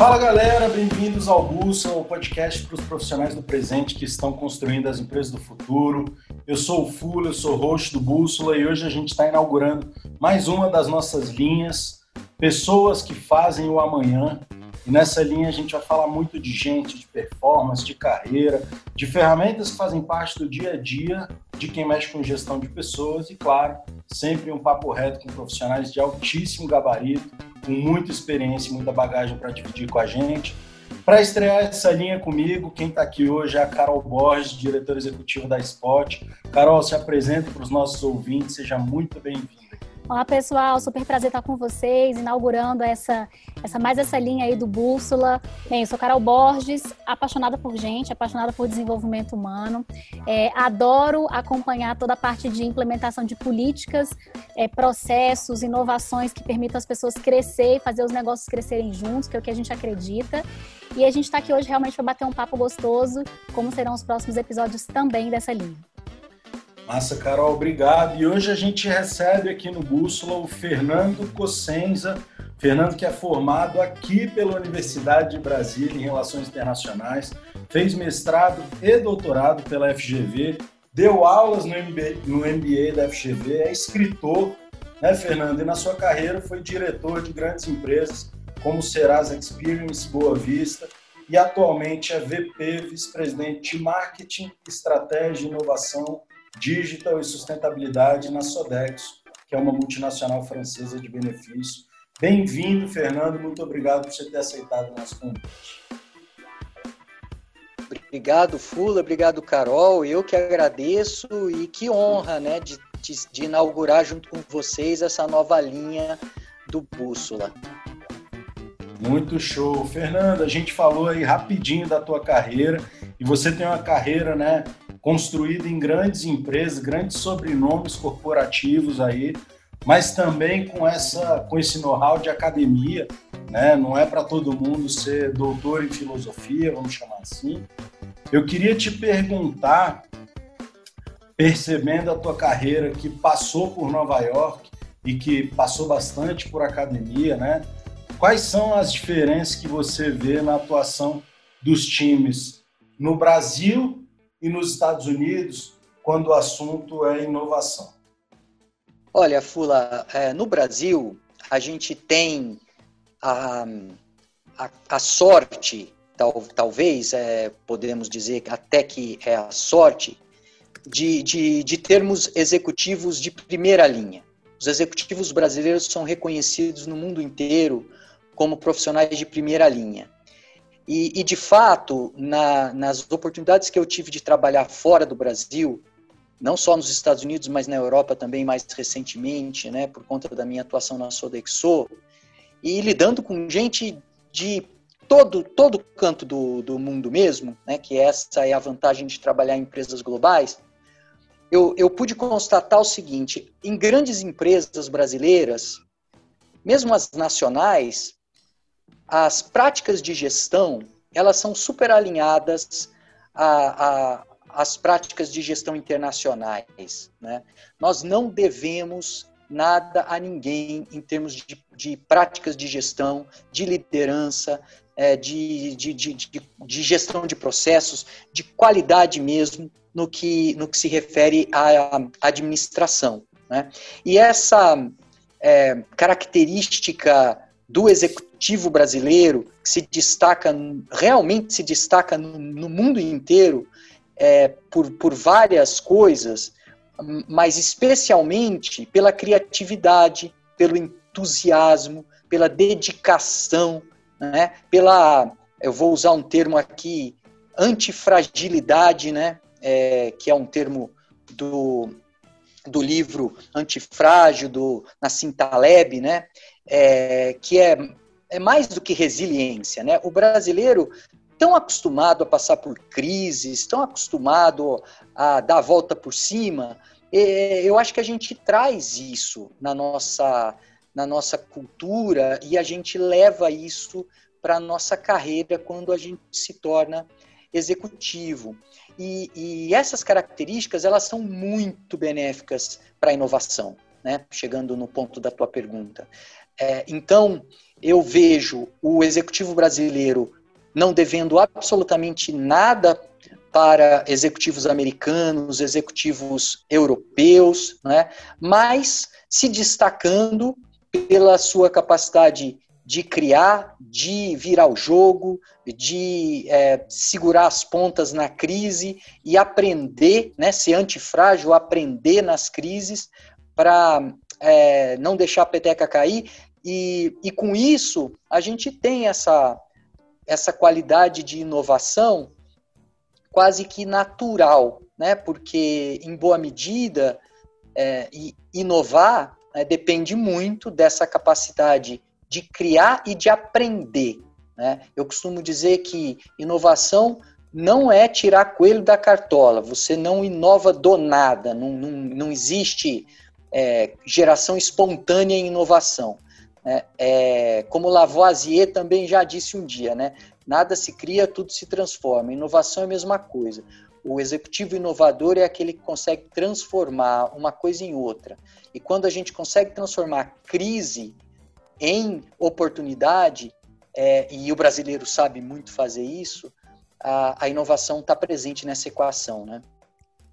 Fala galera, bem-vindos ao Bússola, o podcast para os profissionais do presente que estão construindo as empresas do futuro. Eu sou o Fula, eu sou host do Bússola e hoje a gente está inaugurando mais uma das nossas linhas, Pessoas que Fazem o Amanhã. E nessa linha a gente vai falar muito de gente, de performance, de carreira, de ferramentas que fazem parte do dia a dia de quem mexe com gestão de pessoas e, claro, sempre um papo reto com profissionais de altíssimo gabarito com muita experiência muita bagagem para dividir com a gente. Para estrear essa linha comigo, quem está aqui hoje é a Carol Borges, diretora executiva da Spot. Carol, se apresenta para os nossos ouvintes, seja muito bem-vinda. Olá, pessoal. Super prazer estar com vocês, inaugurando essa, essa mais essa linha aí do Bússola. Bem, eu sou Carol Borges, apaixonada por gente, apaixonada por desenvolvimento humano. É, adoro acompanhar toda a parte de implementação de políticas, é, processos, inovações que permitam as pessoas crescer e fazer os negócios crescerem juntos, que é o que a gente acredita. E a gente está aqui hoje realmente para bater um papo gostoso, como serão os próximos episódios também dessa linha. Massa, Carol, obrigado. E hoje a gente recebe aqui no Bússola o Fernando Cossenza. Fernando que é formado aqui pela Universidade de Brasília em Relações Internacionais, fez mestrado e doutorado pela FGV, deu aulas no MBA, no MBA da FGV, é escritor, né, Fernando? E na sua carreira foi diretor de grandes empresas como Serasa Experience, Boa Vista, e atualmente é VP, vice-presidente de Marketing, Estratégia e Inovação Digital e Sustentabilidade na Sodexo, que é uma multinacional francesa de benefício. Bem-vindo, Fernando. Muito obrigado por você ter aceitado o nosso convite. Obrigado, Fula. Obrigado, Carol. Eu que agradeço e que honra, né, de, de, de inaugurar junto com vocês essa nova linha do Bússola. Muito show. Fernando, a gente falou aí rapidinho da tua carreira e você tem uma carreira, né, construída em grandes empresas, grandes sobrenomes corporativos aí, mas também com essa com esse know-how de academia, né? Não é para todo mundo ser doutor em filosofia, vamos chamar assim. Eu queria te perguntar, percebendo a tua carreira que passou por Nova York e que passou bastante por academia, né? Quais são as diferenças que você vê na atuação dos times no Brasil e nos Estados Unidos quando o assunto é inovação? Olha, Fula, é, no Brasil a gente tem a, a, a sorte, tal, talvez é, podemos dizer até que é a sorte, de, de, de termos executivos de primeira linha. Os executivos brasileiros são reconhecidos no mundo inteiro como profissionais de primeira linha. E, e de fato, na, nas oportunidades que eu tive de trabalhar fora do Brasil, não só nos Estados Unidos, mas na Europa também mais recentemente, né, por conta da minha atuação na Sodexo, e lidando com gente de todo todo canto do, do mundo mesmo, né, que essa é a vantagem de trabalhar em empresas globais, eu, eu pude constatar o seguinte: em grandes empresas brasileiras, mesmo as nacionais, as práticas de gestão elas são super alinhadas a, às práticas de gestão internacionais. Né? Nós não devemos nada a ninguém em termos de, de práticas de gestão, de liderança, é, de, de, de, de, gestão de processos, de qualidade mesmo no que, no que se refere à administração. Né? E essa é, característica do executivo brasileiro, que se destaca, realmente se destaca no, mundo inteiro é, por, por várias coisas, mas especialmente pela criatividade, pelo entusiasmo, pela dedicação, né? pela, eu vou usar um termo aqui, antifragilidade, né? É, que é um termo do, do livro Antifrágil, do Nassim Taleb, né? É, que é, é mais do que resiliência. Né? O brasileiro tão acostumado a passar por crises, tão acostumado a dar a volta por cima, é, eu acho que a gente traz isso na nossa, na nossa cultura e a gente leva isso para a nossa carreira quando a gente se torna executivo. E, e essas características elas são muito benéficas para a inovação, né? chegando no ponto da tua pergunta. É, então, eu vejo o executivo brasileiro não devendo absolutamente nada para executivos americanos, executivos europeus, né? mas se destacando pela sua capacidade de criar, de virar o jogo, de é, segurar as pontas na crise e aprender, né, ser antifrágil, aprender nas crises para é, não deixar a peteca cair. E, e com isso, a gente tem essa, essa qualidade de inovação quase que natural, né? porque, em boa medida, é, inovar né, depende muito dessa capacidade de criar e de aprender. Né? Eu costumo dizer que inovação não é tirar coelho da cartola, você não inova do nada, não, não, não existe é, geração espontânea em inovação. Né? É, como Lavoisier também já disse um dia, né? nada se cria, tudo se transforma. Inovação é a mesma coisa. O executivo inovador é aquele que consegue transformar uma coisa em outra. E quando a gente consegue transformar crise em oportunidade, é, e o brasileiro sabe muito fazer isso, a, a inovação está presente nessa equação, né?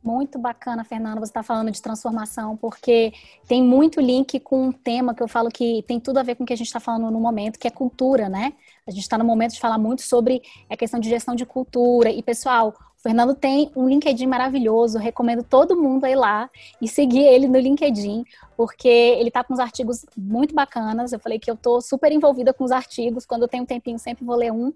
Muito bacana, Fernando, você está falando de transformação, porque tem muito link com um tema que eu falo que tem tudo a ver com o que a gente está falando no momento, que é cultura, né? A gente está no momento de falar muito sobre a questão de gestão de cultura. E, pessoal, Fernando tem um LinkedIn maravilhoso, recomendo todo mundo ir lá e seguir ele no LinkedIn, porque ele tá com uns artigos muito bacanas. Eu falei que eu tô super envolvida com os artigos, quando eu tenho um tempinho sempre vou ler um.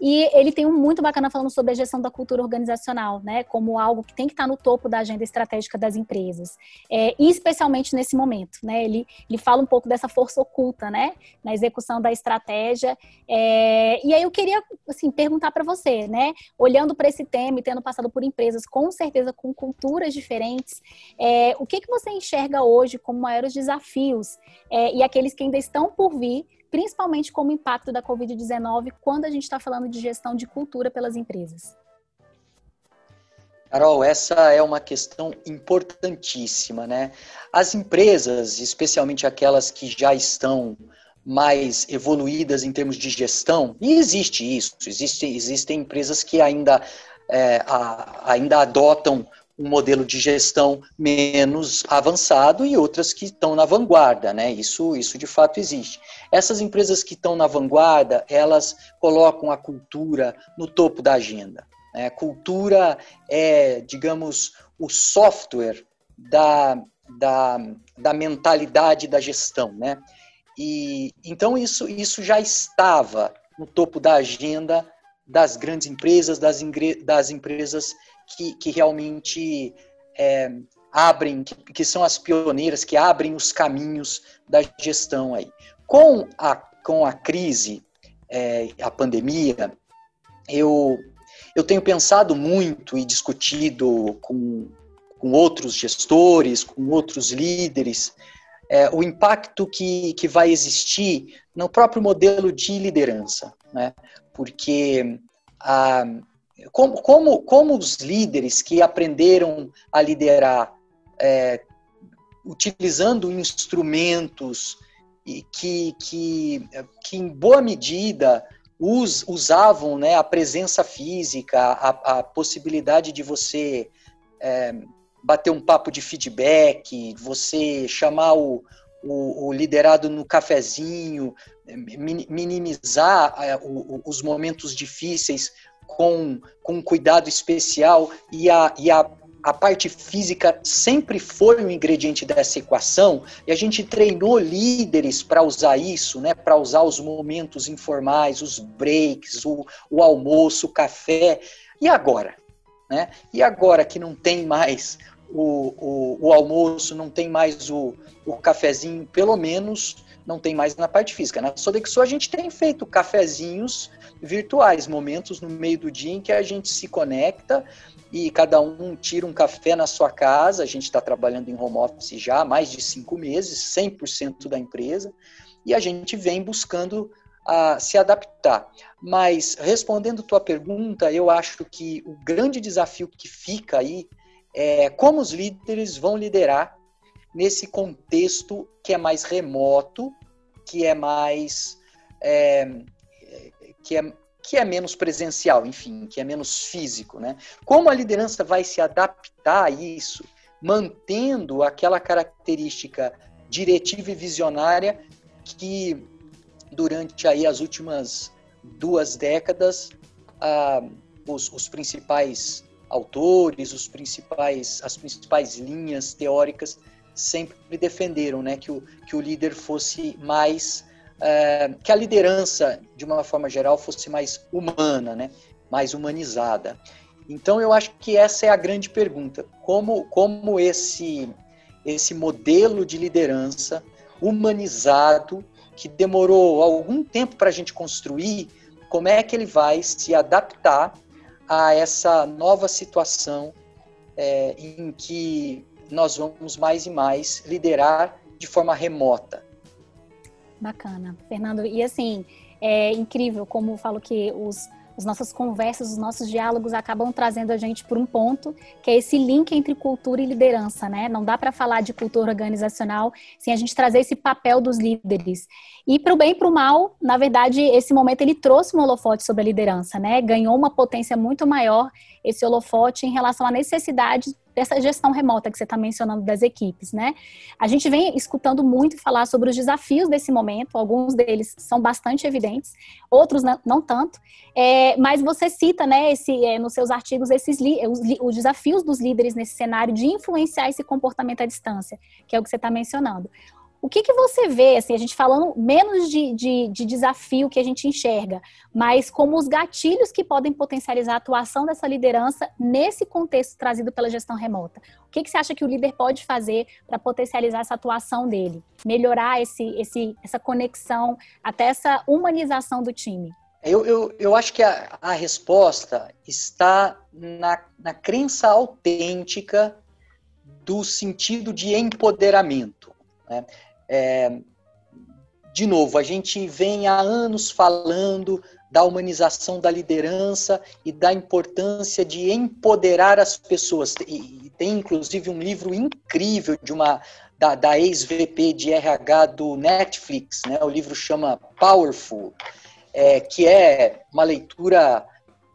E ele tem um muito bacana falando sobre a gestão da cultura organizacional, né, como algo que tem que estar tá no topo da agenda estratégica das empresas, é, e especialmente nesse momento, né. Ele, ele fala um pouco dessa força oculta, né, na execução da estratégia. É, e aí eu queria, assim, perguntar para você, né, olhando para esse tema e tendo passado por empresas com certeza com culturas diferentes, é, o que que você enxerga hoje como maiores desafios é, e aqueles que ainda estão por vir, principalmente como impacto da Covid-19, quando a gente está falando de gestão de cultura pelas empresas? Carol, essa é uma questão importantíssima, né? As empresas, especialmente aquelas que já estão mais evoluídas em termos de gestão, e existe isso, existe, existem empresas que ainda, é, a, ainda adotam um modelo de gestão menos avançado e outras que estão na vanguarda, né? Isso, isso de fato existe. Essas empresas que estão na vanguarda, elas colocam a cultura no topo da agenda. Né? Cultura é, digamos, o software da, da, da mentalidade da gestão, né? E então isso, isso já estava no topo da agenda das grandes empresas, das, das empresas que, que realmente é, abrem, que, que, são as pioneiras, que abrem os caminhos da gestão aí. Com a, com a crise, é, a pandemia, eu, eu tenho pensado muito e discutido com, com outros gestores, com outros líderes, é, o impacto que, que vai existir no próprio modelo de liderança, né? Porque a, como, como, como os líderes que aprenderam a liderar é, utilizando instrumentos que, que, que em boa medida us, usavam né, a presença física, a, a possibilidade de você é, bater um papo de feedback, você chamar o, o, o liderado no cafezinho, minimizar é, os momentos difíceis com, com cuidado especial e a, e a a parte física sempre foi um ingrediente dessa equação e a gente treinou líderes para usar isso, né? Para usar os momentos informais, os breaks, o, o almoço, o café. E agora, né? E agora que não tem mais o, o, o almoço, não tem mais o, o cafezinho, pelo menos não tem mais na parte física. Na Sodexo a gente tem feito cafezinhos virtuais, momentos no meio do dia em que a gente se conecta e cada um tira um café na sua casa. A gente está trabalhando em home office já há mais de cinco meses, 100% da empresa, e a gente vem buscando a se adaptar. Mas respondendo tua pergunta, eu acho que o grande desafio que fica aí é como os líderes vão liderar nesse contexto que é mais remoto, que é mais é, que é que é menos presencial, enfim, que é menos físico, né? Como a liderança vai se adaptar a isso, mantendo aquela característica diretiva e visionária que durante aí as últimas duas décadas ah, os, os principais autores, os principais, as principais linhas teóricas sempre defenderam, né, que o, que o líder fosse mais, é, que a liderança, de uma forma geral, fosse mais humana, né, mais humanizada. Então, eu acho que essa é a grande pergunta, como, como esse, esse modelo de liderança humanizado, que demorou algum tempo para a gente construir, como é que ele vai se adaptar a essa nova situação é, em que nós vamos mais e mais liderar de forma remota. Bacana, Fernando. E assim, é incrível como falo que os as nossas conversas, os nossos diálogos acabam trazendo a gente por um ponto, que é esse link entre cultura e liderança, né? Não dá para falar de cultura organizacional sem a gente trazer esse papel dos líderes. E para o bem e para o mal, na verdade, esse momento ele trouxe um holofote sobre a liderança, né? Ganhou uma potência muito maior esse holofote em relação à necessidade dessa gestão remota que você está mencionando das equipes, né? A gente vem escutando muito falar sobre os desafios desse momento, alguns deles são bastante evidentes, outros não, não tanto, é, mas você cita, né, esse, é, nos seus artigos, esses os, os desafios dos líderes nesse cenário de influenciar esse comportamento à distância, que é o que você está mencionando. O que, que você vê, assim, a gente falando menos de, de, de, desafio que a gente enxerga, mas como os gatilhos que podem potencializar a atuação dessa liderança nesse contexto trazido pela gestão remota? O que, que você acha que o líder pode fazer para potencializar essa atuação dele? Melhorar esse, esse, essa conexão, até essa humanização do time? Eu, eu, eu acho que a, a resposta está na, na crença autêntica do sentido de empoderamento. Né? É, de novo, a gente vem há anos falando da humanização da liderança e da importância de empoderar as pessoas. E, tem inclusive um livro incrível de uma da, da ex-VP de RH do Netflix, né? O livro chama Powerful, é, que é uma leitura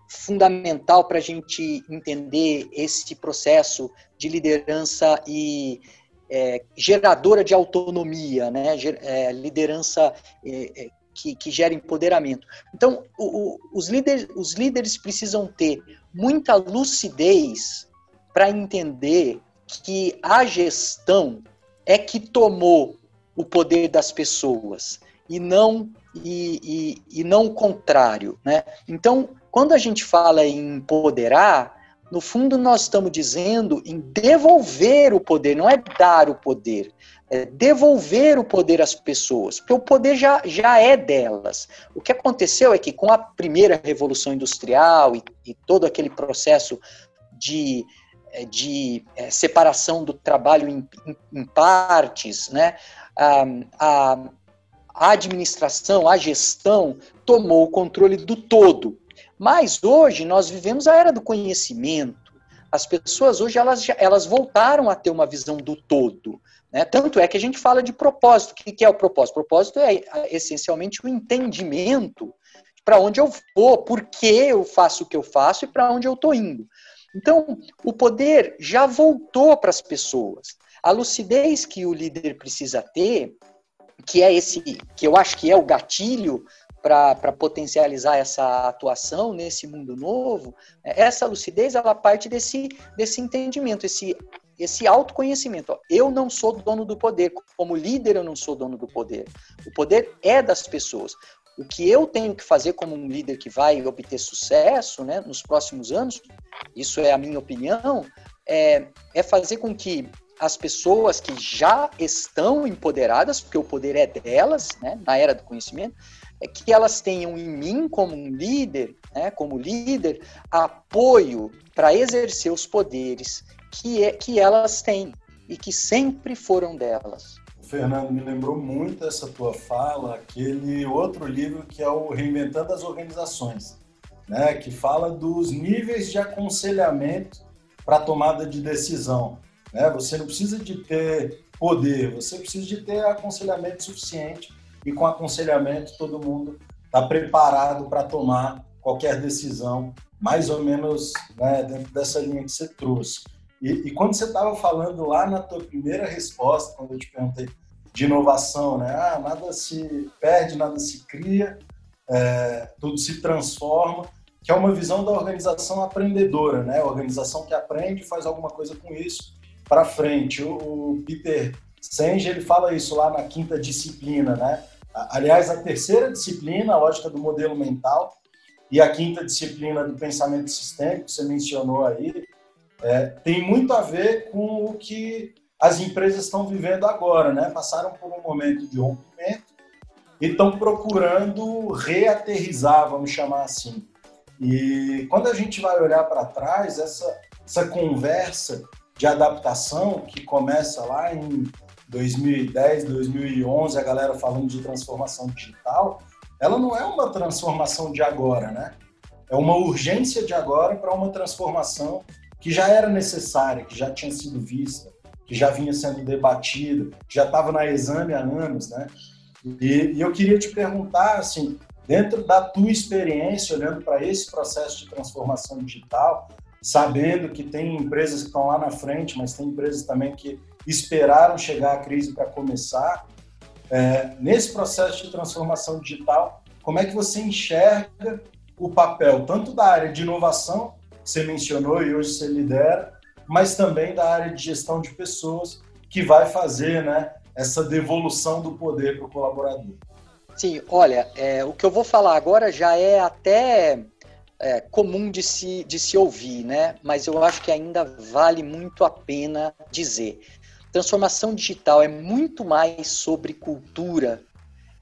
fundamental para a gente entender esse processo de liderança e é, geradora de autonomia, né? É, liderança é, é, que, que, gera empoderamento. Então, o, o, os, líderes, os líderes precisam ter muita lucidez para entender que a gestão é que tomou o poder das pessoas e não e, e, e não o contrário, né? Então, quando a gente fala em empoderar, no fundo, nós estamos dizendo em devolver o poder, não é dar o poder, é devolver o poder às pessoas, porque o poder já, já é delas. O que aconteceu é que com a primeira revolução industrial e, e todo aquele processo de, é, de é, separação do trabalho em, em, em partes, né, a, a, a administração, a gestão tomou o controle do todo. Mas hoje nós vivemos a era do conhecimento. As pessoas hoje elas, elas voltaram a ter uma visão do todo. Né? Tanto é que a gente fala de propósito. O que é o propósito? O propósito é essencialmente o entendimento para onde eu vou, por que eu faço o que eu faço e para onde eu estou indo. Então, o poder já voltou para as pessoas. A lucidez que o líder precisa ter, que é esse, que eu acho que é o gatilho para potencializar essa atuação nesse mundo novo, é, essa lucidez ela parte desse, desse entendimento, esse, esse autoconhecimento. Eu não sou dono do poder, como líder eu não sou dono do poder. O poder é das pessoas. O que eu tenho que fazer como um líder que vai obter sucesso né, nos próximos anos, isso é a minha opinião, é, é fazer com que as pessoas que já estão empoderadas, porque o poder é delas, né, na era do conhecimento, é que elas tenham em mim, como um líder, né, como líder, apoio para exercer os poderes que, é, que elas têm e que sempre foram delas. Fernando, me lembrou muito essa tua fala, aquele outro livro que é o Reinventando as Organizações, né, que fala dos níveis de aconselhamento para tomada de decisão. Né? Você não precisa de ter poder, você precisa de ter aconselhamento suficiente e com aconselhamento todo mundo está preparado para tomar qualquer decisão, mais ou menos né, dentro dessa linha que você trouxe. E, e quando você estava falando lá na tua primeira resposta, quando eu te perguntei de inovação, né? Ah, nada se perde, nada se cria, é, tudo se transforma, que é uma visão da organização aprendedora, né? organização que aprende faz alguma coisa com isso para frente. O, o Peter Senge, ele fala isso lá na quinta disciplina, né? Aliás, a terceira disciplina, a lógica do modelo mental, e a quinta disciplina do pensamento sistêmico, que você mencionou aí, é, tem muito a ver com o que as empresas estão vivendo agora, né? Passaram por um momento de rompimento e estão procurando reaterrizar, vamos chamar assim. E quando a gente vai olhar para trás, essa, essa conversa de adaptação que começa lá em 2010, 2011, a galera falando de transformação digital, ela não é uma transformação de agora, né? É uma urgência de agora para uma transformação que já era necessária, que já tinha sido vista, que já vinha sendo debatida, que já estava na exame há anos, né? E, e eu queria te perguntar, assim, dentro da tua experiência, olhando para esse processo de transformação digital, sabendo que tem empresas que estão lá na frente, mas tem empresas também que esperaram chegar a crise para começar. É, nesse processo de transformação digital, como é que você enxerga o papel tanto da área de inovação, que você mencionou e hoje você lidera, mas também da área de gestão de pessoas, que vai fazer né, essa devolução do poder para o colaborador? Sim, olha, é, o que eu vou falar agora já é até é, comum de se, de se ouvir, né? Mas eu acho que ainda vale muito a pena dizer. Transformação digital é muito mais sobre cultura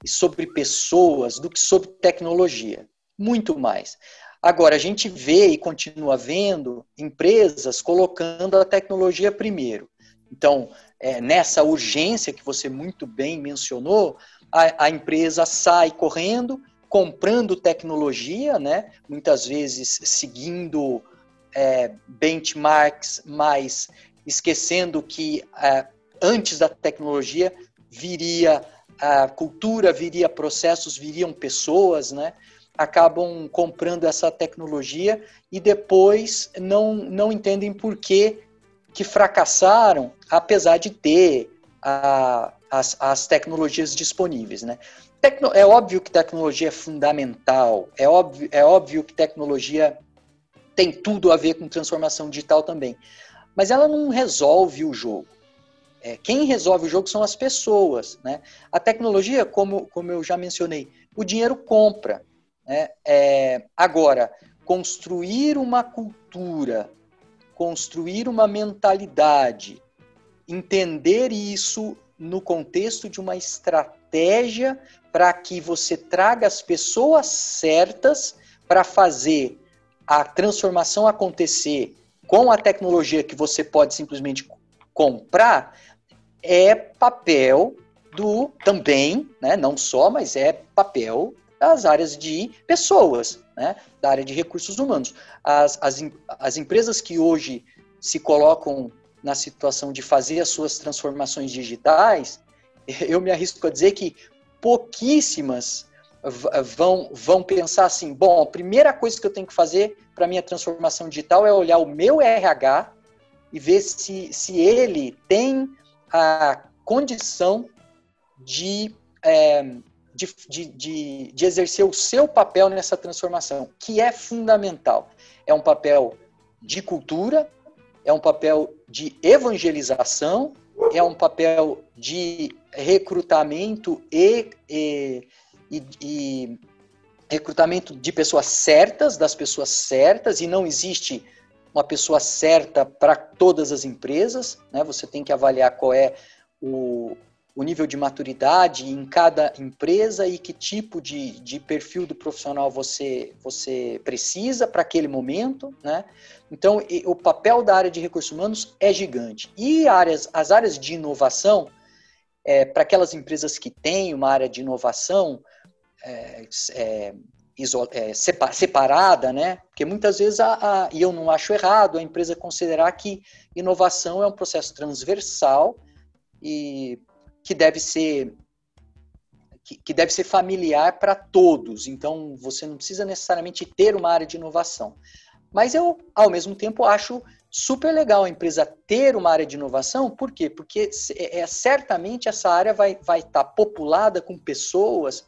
e sobre pessoas do que sobre tecnologia. Muito mais. Agora, a gente vê e continua vendo empresas colocando a tecnologia primeiro. Então, é, nessa urgência que você muito bem mencionou, a, a empresa sai correndo, comprando tecnologia, né? muitas vezes seguindo é, benchmarks, mas esquecendo que é, antes da tecnologia viria a cultura, viria processos, viriam pessoas, né? acabam comprando essa tecnologia e depois não, não entendem por que, que fracassaram, apesar de ter a, as, as tecnologias disponíveis, né? Tecno, é óbvio que tecnologia é fundamental, é óbvio, é óbvio que tecnologia tem tudo a ver com transformação digital também, mas ela não resolve o jogo. É, quem resolve o jogo são as pessoas, né? A tecnologia, como, como eu já mencionei, o dinheiro compra. Né? É, agora, construir uma cultura, construir uma mentalidade, entender isso no contexto de uma estratégia para que você traga as pessoas certas para fazer a transformação acontecer com a tecnologia que você pode simplesmente comprar, é papel do também, né, não só, mas é papel das áreas de pessoas, né, da área de recursos humanos. As, as, as empresas que hoje se colocam na situação de fazer as suas transformações digitais, eu me arrisco a dizer que pouquíssimas vão, vão pensar assim: bom, a primeira coisa que eu tenho que fazer para minha transformação digital é olhar o meu RH e ver se, se ele tem a condição de, é, de, de, de, de exercer o seu papel nessa transformação, que é fundamental. É um papel de cultura, é um papel de evangelização, é um papel de recrutamento e, e, e, e recrutamento de pessoas certas, das pessoas certas, e não existe uma pessoa certa para todas as empresas, né? Você tem que avaliar qual é o, o nível de maturidade em cada empresa e que tipo de, de perfil do profissional você, você precisa para aquele momento, né? Então, o papel da área de recursos humanos é gigante. E áreas, as áreas de inovação, é, para aquelas empresas que têm uma área de inovação é, é, é separada, né? Porque muitas vezes, a, a, e eu não acho errado, a empresa considerar que inovação é um processo transversal e que deve ser que, que deve ser familiar para todos. Então, você não precisa necessariamente ter uma área de inovação. Mas eu, ao mesmo tempo, acho super legal a empresa ter uma área de inovação, por quê? Porque é, é certamente essa área vai estar vai tá populada com pessoas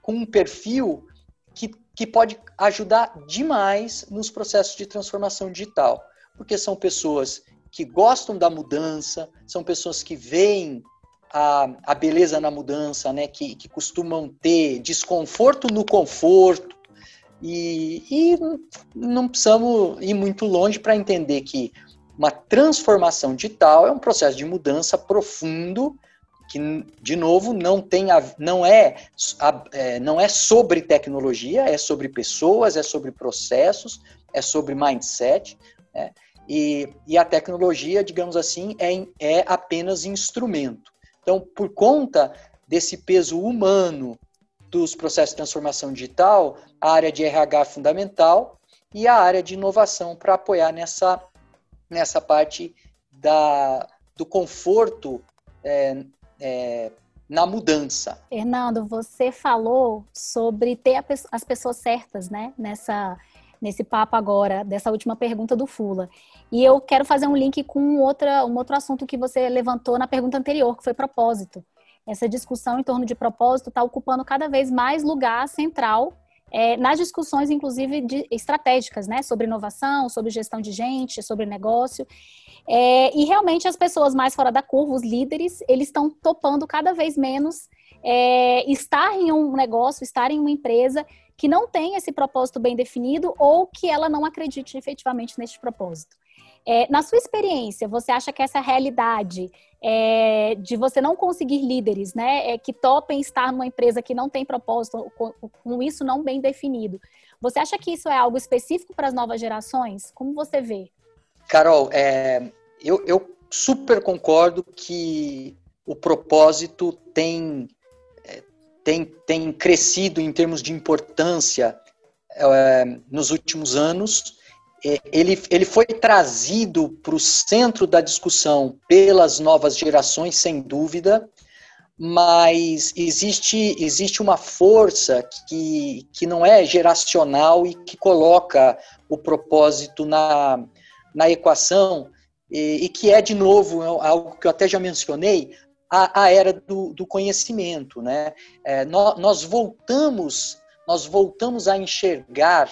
com um perfil que, que pode ajudar demais nos processos de transformação digital, porque são pessoas que gostam da mudança, são pessoas que veem a, a beleza na mudança, né? que, que costumam ter desconforto no conforto, e, e não precisamos ir muito longe para entender que uma transformação digital é um processo de mudança profundo que de novo não tem a, não é, é, não é sobre tecnologia é sobre pessoas é sobre processos é sobre mindset né? e, e a tecnologia digamos assim é, é apenas instrumento então por conta desse peso humano dos processos de transformação digital, a área de RH fundamental e a área de inovação para apoiar nessa, nessa parte da, do conforto é, é, na mudança. Fernando, você falou sobre ter as pessoas certas, né? Nessa, nesse papo agora, dessa última pergunta do Fula. E eu quero fazer um link com outra, um outro assunto que você levantou na pergunta anterior, que foi propósito essa discussão em torno de propósito está ocupando cada vez mais lugar central é, nas discussões, inclusive, de, estratégicas, né? Sobre inovação, sobre gestão de gente, sobre negócio. É, e realmente as pessoas mais fora da curva, os líderes, eles estão topando cada vez menos é, estar em um negócio, estar em uma empresa que não tem esse propósito bem definido ou que ela não acredite efetivamente neste propósito. É, na sua experiência, você acha que essa realidade é, de você não conseguir líderes, né, é, que topem estar numa empresa que não tem propósito, com, com isso não bem definido, você acha que isso é algo específico para as novas gerações? Como você vê? Carol, é, eu, eu super concordo que o propósito tem, tem, tem crescido em termos de importância é, nos últimos anos. Ele, ele foi trazido para o centro da discussão pelas novas gerações, sem dúvida, mas existe, existe uma força que, que não é geracional e que coloca o propósito na, na equação, e, e que é, de novo, algo que eu até já mencionei, a, a era do, do conhecimento. Né? É, nós, nós voltamos nós voltamos a enxergar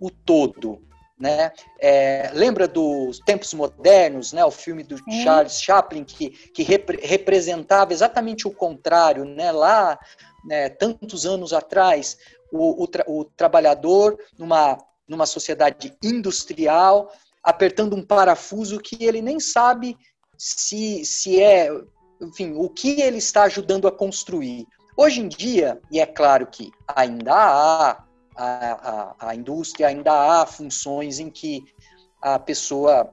o todo. Né? É, lembra dos Tempos Modernos, né? o filme do Sim. Charles Chaplin, que, que rep representava exatamente o contrário. Né? Lá, né, tantos anos atrás, o, o, tra o trabalhador numa, numa sociedade industrial, apertando um parafuso que ele nem sabe se, se é, enfim, o que ele está ajudando a construir. Hoje em dia, e é claro que ainda há a, a, a indústria, ainda há funções em que a pessoa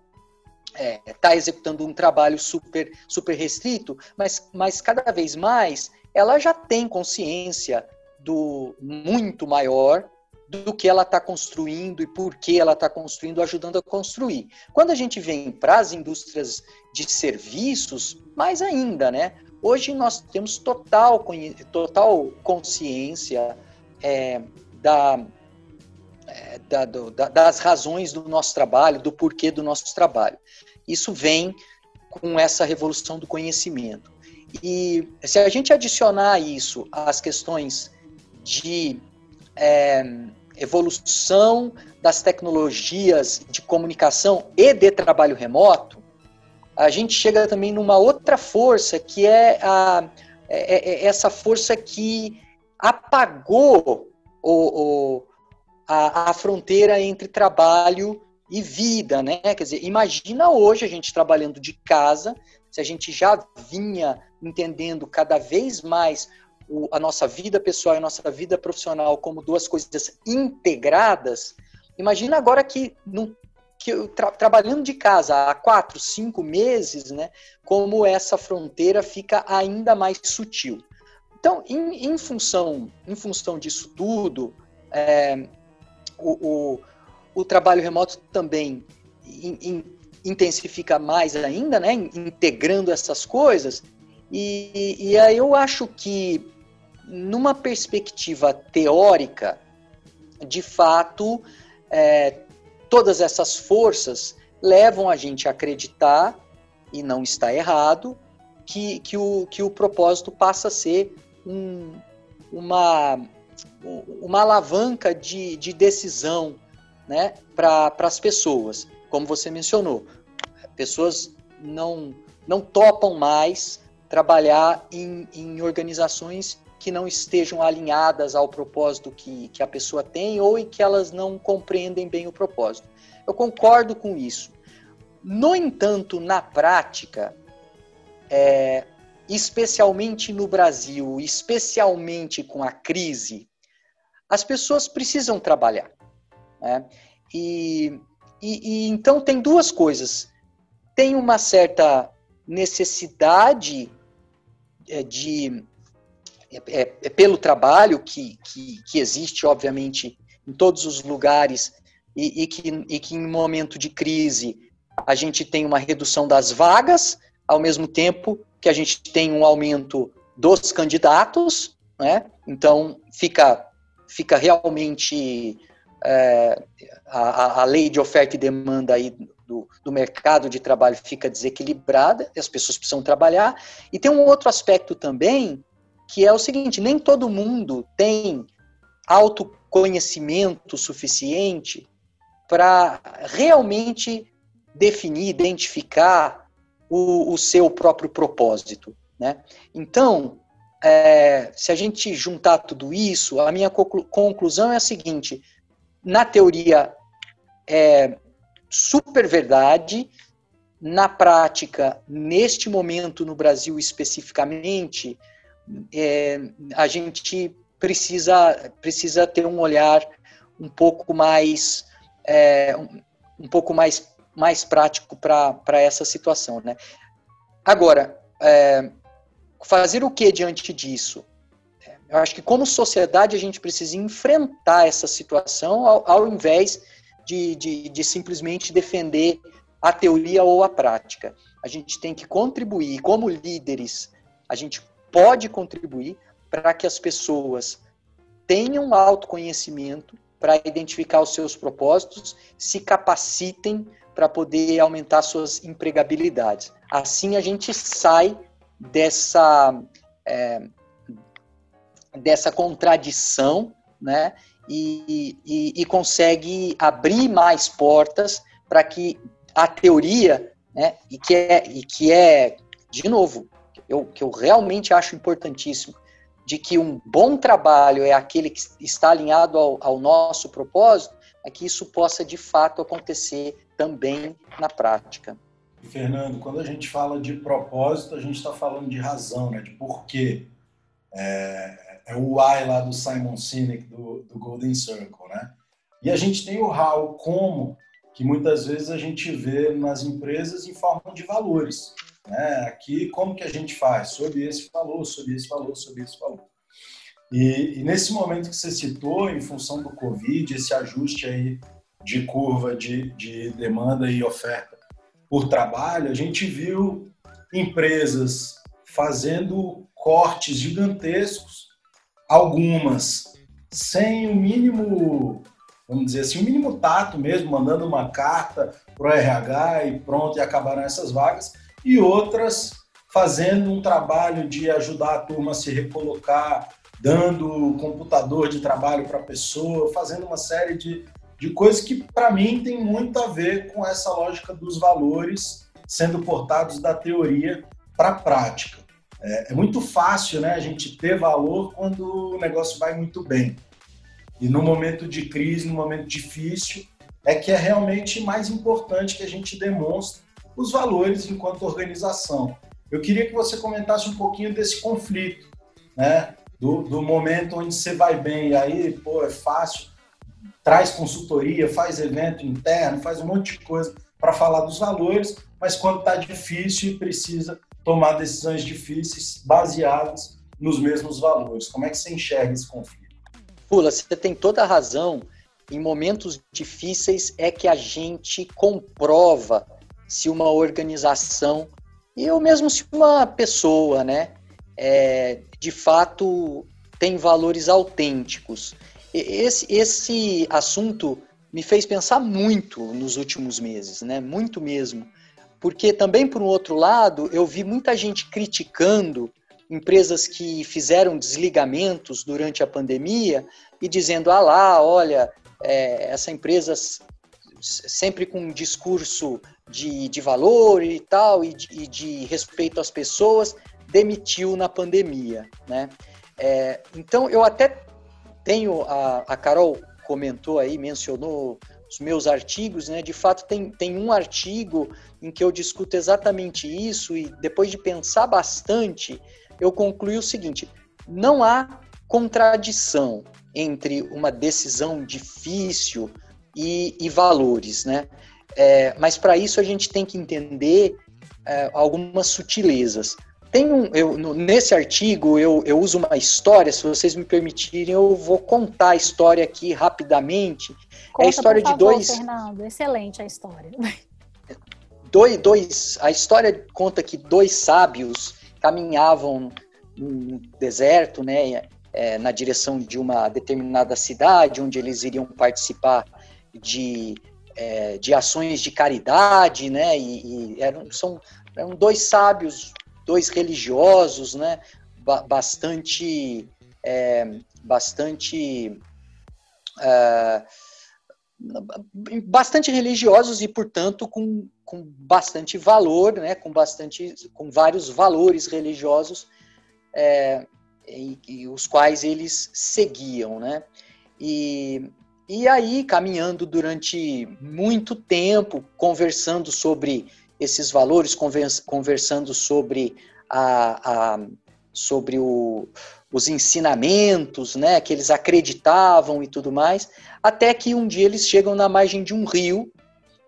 está é, tá executando um trabalho super, super restrito, mas, mas cada vez mais ela já tem consciência do muito maior do que ela está construindo e por que ela está construindo, ajudando a construir. Quando a gente vem para as indústrias de serviços, mais ainda, né? Hoje nós temos total, total consciência é, da, é, da, do, da, das razões do nosso trabalho, do porquê do nosso trabalho. Isso vem com essa revolução do conhecimento. E se a gente adicionar isso às questões de é, evolução das tecnologias de comunicação e de trabalho remoto, a gente chega também numa outra força que é, a, é, é, é essa força que apagou o, o, a, a fronteira entre trabalho e vida, né? Quer dizer, imagina hoje a gente trabalhando de casa, se a gente já vinha entendendo cada vez mais o, a nossa vida pessoal e a nossa vida profissional como duas coisas integradas, imagina agora que, que tra, trabalhando de casa há quatro, cinco meses, né? Como essa fronteira fica ainda mais sutil. Então, em, em, função, em função disso tudo, é, o, o, o, trabalho remoto também in, in, intensifica mais ainda, né, integrando essas coisas. E, e aí eu acho que numa perspectiva teórica, de fato, é, todas essas forças levam a gente a acreditar, e não está errado, que, que, o, que o propósito passa a ser um, uma, uma alavanca de, de decisão né, para as pessoas. Como você mencionou, pessoas não, não topam mais trabalhar em, em organizações que não estejam alinhadas ao propósito que, que a pessoa tem ou em que elas não compreendem bem o propósito. Eu concordo com isso. No entanto, na prática, é, especialmente no Brasil, especialmente com a crise, as pessoas precisam trabalhar. Né? E, e, e então tem duas coisas. Tem uma certa necessidade é, de é, é, é, pelo trabalho que, que, que, existe, obviamente, em todos os lugares e, e, que, e que em momento de crise a gente tem uma redução das vagas, ao mesmo tempo que a gente tem um aumento dos candidatos, né? Então fica fica realmente é, a, a lei de oferta e demanda aí do, do, mercado de trabalho fica desequilibrada, as pessoas precisam trabalhar. E tem um outro aspecto também, que é o seguinte: nem todo mundo tem autoconhecimento suficiente para realmente definir, identificar o, o seu próprio propósito. Né? Então, é, se a gente juntar tudo isso, a minha conclusão é a seguinte: na teoria é super verdade, na prática, neste momento no Brasil especificamente, é, a gente precisa, precisa ter um olhar um pouco mais é, um, pouco mais mais prático para essa situação. Né? Agora, é, fazer o que diante disso? É, eu acho que, como sociedade, a gente precisa enfrentar essa situação ao, ao invés de, de, de simplesmente defender a teoria ou a prática. A gente tem que contribuir, como líderes, a gente pode contribuir para que as pessoas tenham autoconhecimento para identificar os seus propósitos, se capacitem para poder aumentar suas empregabilidades. Assim a gente sai dessa, é, dessa contradição, né? E, e, e consegue abrir mais portas para que a teoria, né? E que é, e que é de novo, eu, que eu realmente acho importantíssimo, de que um bom trabalho é aquele que está alinhado ao, ao nosso propósito, é que isso possa de fato acontecer também na prática. Fernando, quando a gente fala de propósito, a gente está falando de razão, né? de porquê. É, é o why lá do Simon Sinek, do, do Golden Circle, né? E a gente tem o how, como, que muitas vezes a gente vê nas empresas em forma de valores. Né? Aqui, como que a gente faz? Sob esse valor, sob esse valor, sob esse valor. E, e nesse momento que você citou, em função do Covid, esse ajuste aí de curva de, de demanda e oferta por trabalho, a gente viu empresas fazendo cortes gigantescos, algumas sem o mínimo, vamos dizer assim, o mínimo tato mesmo, mandando uma carta para o RH e pronto, e acabaram essas vagas, e outras fazendo um trabalho de ajudar a turma a se recolocar, dando computador de trabalho para a pessoa, fazendo uma série de de coisas que, para mim, tem muito a ver com essa lógica dos valores sendo portados da teoria para a prática. É, é, muito fácil né, a gente ter valor quando o negócio vai muito bem. E no momento de crise, no momento difícil, é que é realmente mais importante que a gente demonstre os valores enquanto organização. Eu queria que você comentasse um pouquinho desse conflito, né? Do, do momento onde você vai bem, e aí, pô, é fácil traz consultoria, faz evento interno, faz um monte de coisa para falar dos valores, mas quando está difícil e precisa tomar decisões difíceis baseadas nos mesmos valores. Como é que você enxerga esse conflito? Pula, você tem toda a razão. Em momentos difíceis é que a gente comprova se uma organização e ou mesmo se uma pessoa, né, é, de fato tem valores autênticos. Esse, esse assunto me fez pensar muito nos últimos meses, né? Muito mesmo. Porque também, por um outro lado, eu vi muita gente criticando empresas que fizeram desligamentos durante a pandemia e dizendo: ah lá, olha, é, essa empresa sempre com um discurso de, de valor e tal, e de, e de respeito às pessoas, demitiu na pandemia, né? É, então, eu até tenho, a, a Carol comentou aí, mencionou os meus artigos, né? De fato, tem, tem um artigo em que eu discuto exatamente isso e depois de pensar bastante, eu concluí o seguinte: não há contradição entre uma decisão difícil e, e valores, né? É, mas para isso a gente tem que entender é, algumas sutilezas. Tem um, eu, no, nesse artigo eu, eu uso uma história, se vocês me permitirem, eu vou contar a história aqui rapidamente. Conta, é a história favor, de dois. Fernando, excelente a história. Dois, dois, a história conta que dois sábios caminhavam no deserto, né, é, na direção de uma determinada cidade, onde eles iriam participar de, é, de ações de caridade, né, e, e eram, são, eram dois sábios dois religiosos, né, bastante, é, bastante, é, bastante religiosos e, portanto, com, com bastante valor, né, com bastante, com vários valores religiosos, é, e, e os quais eles seguiam, né, e e aí, caminhando durante muito tempo, conversando sobre esses valores, conversando sobre, a, a sobre o, os ensinamentos né, que eles acreditavam e tudo mais, até que um dia eles chegam na margem de um rio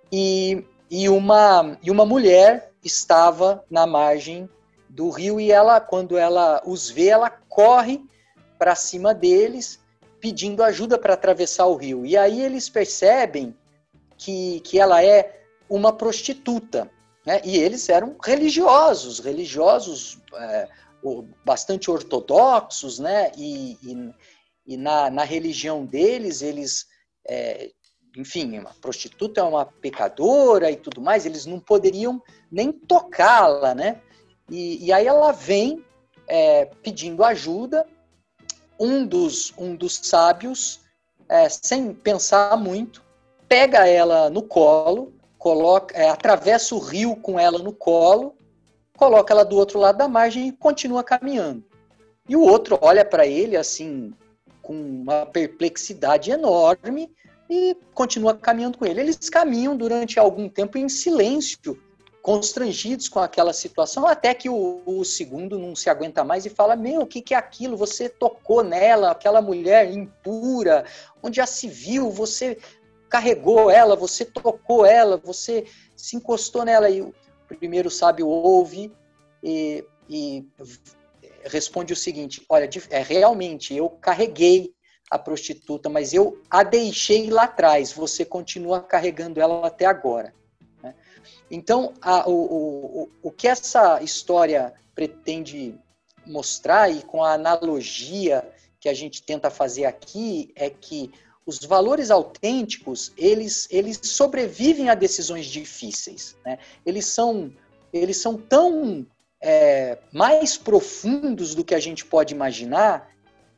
e, e, uma, e uma mulher estava na margem do rio e ela, quando ela os vê, ela corre para cima deles pedindo ajuda para atravessar o rio. E aí eles percebem que, que ela é uma prostituta. Né? E eles eram religiosos, religiosos é, bastante ortodoxos, né? E, e, e na, na, religião deles, eles, é, enfim, uma prostituta é uma pecadora e tudo mais, eles não poderiam nem tocá-la, né? E, e, aí ela vem é, pedindo ajuda. Um dos, um dos sábios, é, sem pensar muito, pega ela no colo coloca, é, atravessa o rio com ela no colo, coloca ela do outro lado da margem e continua caminhando. E o outro olha para ele assim com uma perplexidade enorme e continua caminhando com ele. Eles caminham durante algum tempo em silêncio, constrangidos com aquela situação, até que o, o segundo não se aguenta mais e fala: Meu, o que, que é aquilo? Você tocou nela, aquela mulher impura, onde já se viu, você carregou ela, você tocou ela, você se encostou nela. E o primeiro sábio ouve e, e responde o seguinte: Olha, é, realmente eu carreguei a prostituta, mas eu a deixei lá atrás, você continua carregando ela até agora. Então, a, o, o, o que essa história pretende mostrar, e com a analogia que a gente tenta fazer aqui, é que os valores autênticos, eles, eles sobrevivem a decisões difíceis. Né? Eles, são, eles são tão é, mais profundos do que a gente pode imaginar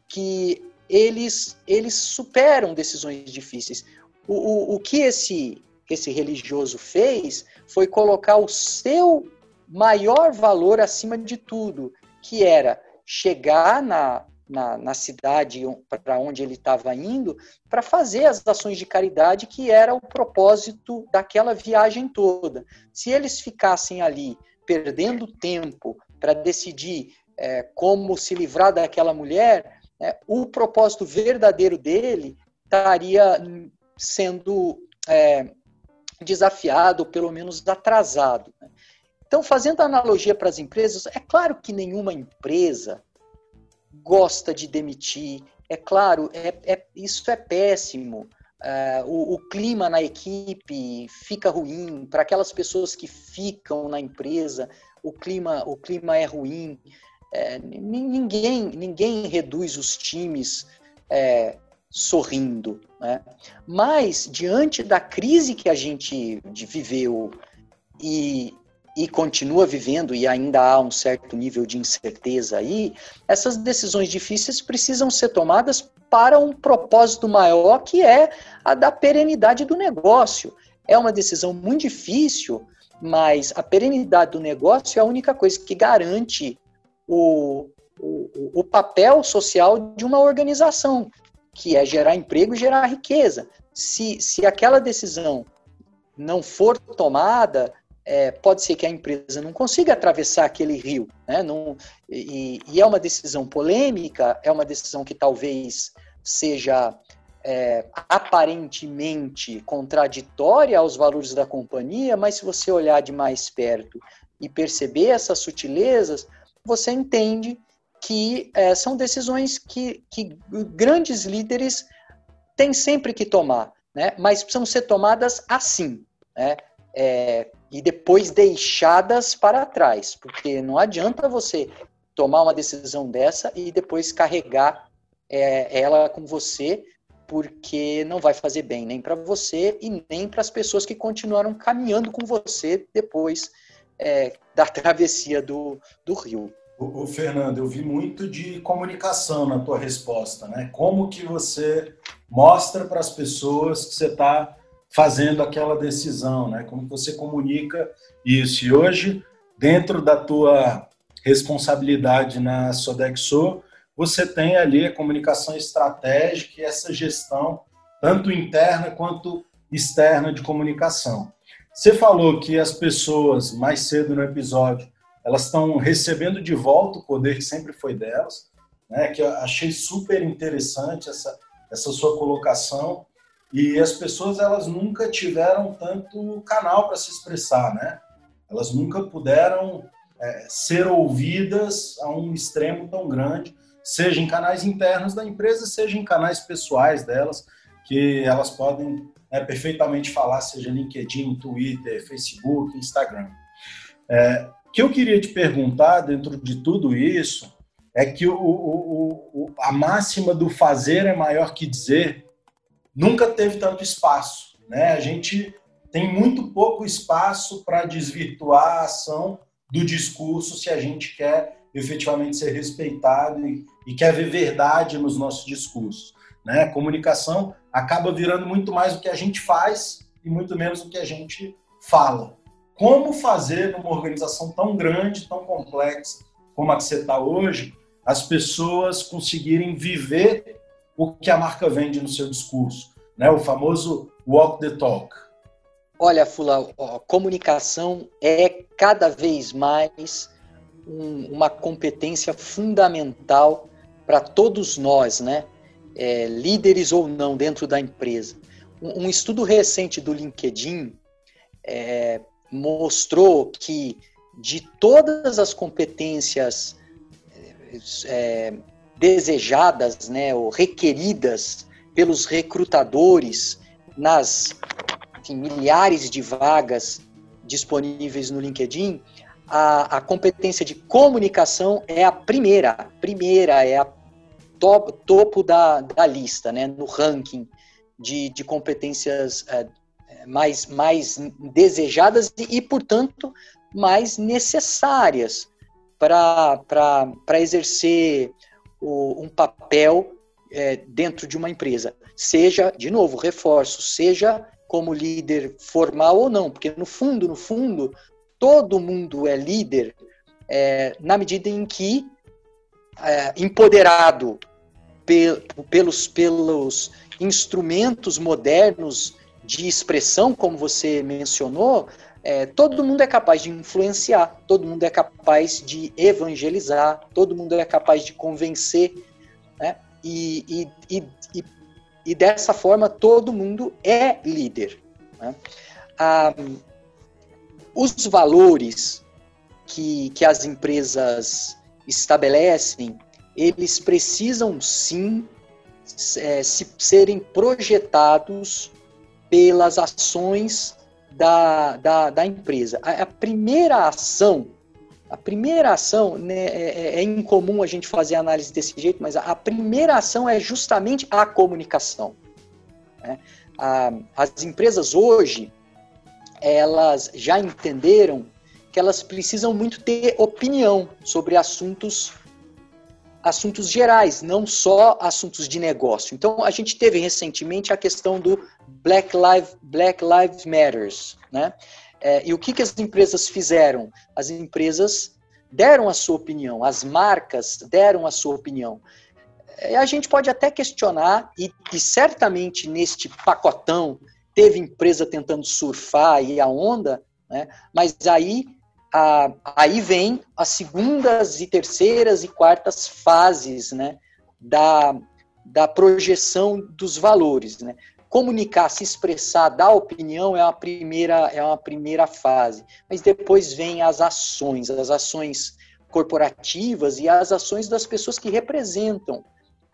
que eles, eles superam decisões difíceis. O, o, o que esse, esse religioso fez foi colocar o seu maior valor acima de tudo, que era chegar na, na, na cidade para onde ele estava indo para fazer as ações de caridade que era o propósito daquela viagem toda. Se eles ficassem ali perdendo tempo para decidir é, como se livrar daquela mulher, é, o propósito verdadeiro dele estaria sendo é, desafiado, ou pelo menos atrasado. Né? Então, fazendo analogia para as empresas, é claro que nenhuma empresa gosta de demitir. É claro, é, é isso é péssimo. Uh, o, o, clima na equipe fica ruim para aquelas pessoas que ficam na empresa. O clima, o clima é ruim. É, ninguém, ninguém reduz os times é, sorrindo. Né? Mas, diante da crise que a gente viveu e, e continua vivendo, e ainda há um certo nível de incerteza aí, essas decisões difíceis precisam ser tomadas para um propósito maior, que é a da perenidade do negócio. É uma decisão muito difícil, mas a perenidade do negócio é a única coisa que garante o, o, o papel social de uma organização, que é gerar emprego e gerar riqueza. Se, se aquela decisão não for tomada, é, pode ser que a empresa não consiga atravessar aquele rio. Né? Não, e, e, é uma decisão polêmica, é uma decisão que talvez seja é, aparentemente contraditória aos valores da companhia, mas se você olhar de mais perto e perceber essas sutilezas, você entende que é, são decisões que, que grandes líderes têm sempre que tomar, né? mas precisam ser tomadas assim. Né? É, e depois deixadas para trás, porque não adianta você tomar uma decisão dessa e depois carregar é, ela com você, porque não vai fazer bem nem para você e nem para as pessoas que continuaram caminhando com você depois é, da travessia do, do rio. O, o, Fernando, eu vi muito de comunicação na tua resposta, né? Como que você mostra para as pessoas que você está fazendo aquela decisão, né? Como você comunica isso. E hoje, dentro da tua responsabilidade na Sodexo, você tem ali a comunicação estratégica e essa gestão, tanto interna quanto externa de comunicação. Você falou que as pessoas, mais cedo no episódio, elas estão recebendo de volta o poder que sempre foi delas, né? que eu achei super interessante essa, essa sua colocação, e as pessoas elas nunca tiveram tanto canal para se expressar, né? Elas nunca puderam é, ser ouvidas a um extremo tão grande, seja em canais internos da empresa, seja em canais pessoais delas, que elas podem né, perfeitamente falar, seja LinkedIn, Twitter, Facebook, Instagram. É, o que eu queria te perguntar dentro de tudo isso é que o, o, o, a máxima do fazer é maior que dizer nunca teve tanto espaço. Né? A gente tem muito pouco espaço para desvirtuar a ação do discurso se a gente quer efetivamente ser respeitado e, e quer ver verdade nos nossos discursos. Né? A comunicação acaba virando muito mais o que a gente faz e muito menos o que a gente fala. Como fazer numa organização tão grande, tão complexa como a que você está hoje, as pessoas conseguirem viver o que a marca vende no seu discurso, né? O famoso walk the talk. Olha, Fula, a comunicação é cada vez mais um, uma competência fundamental para todos nós, né? É, líderes ou não dentro da empresa. Um, um estudo recente do LinkedIn é, mostrou que de todas as competências é, desejadas, né, ou requeridas pelos recrutadores nas enfim, milhares de vagas disponíveis no LinkedIn, a, a, competência de comunicação é a primeira, primeira, é a top, topo da, da lista, né, no ranking de, de competências é, mais, mais desejadas e, portanto, mais necessárias para exercer o, um papel é, dentro de uma empresa. Seja, de novo, reforço, seja como líder formal ou não, porque no fundo, no fundo, todo mundo é líder é, na medida em que é, empoderado pe pelos, pelos instrumentos modernos de expressão, como você mencionou, é, todo mundo é capaz de influenciar, todo mundo é capaz de evangelizar, todo mundo é capaz de convencer, né? e, e, e, e, dessa forma todo mundo é líder. Né? Ah, os valores que, que as empresas estabelecem, eles precisam sim é, se, serem projetados pelas ações da, da, da empresa. A, a, primeira ação a primeira ação, né, é, é, é, incomum a gente fazer análise desse jeito, mas a, a primeira ação é justamente a comunicação. Né? A, as empresas hoje, elas já entenderam que elas precisam muito ter opinião sobre assuntos assuntos gerais, não só assuntos de negócio. Então, a gente teve recentemente a questão do Black Lives, Black Lives Matters, né? É, e o que, que as empresas fizeram? As empresas deram a sua opinião, as marcas deram a sua opinião. É, a gente pode até questionar, e, e certamente neste pacotão teve empresa tentando surfar e a onda, né? mas aí aí vem as segundas e terceiras e quartas fases né, da, da projeção dos valores. Né? Comunicar, se expressar, dar opinião é uma primeira é uma primeira fase, mas depois vem as ações, as ações corporativas e as ações das pessoas que representam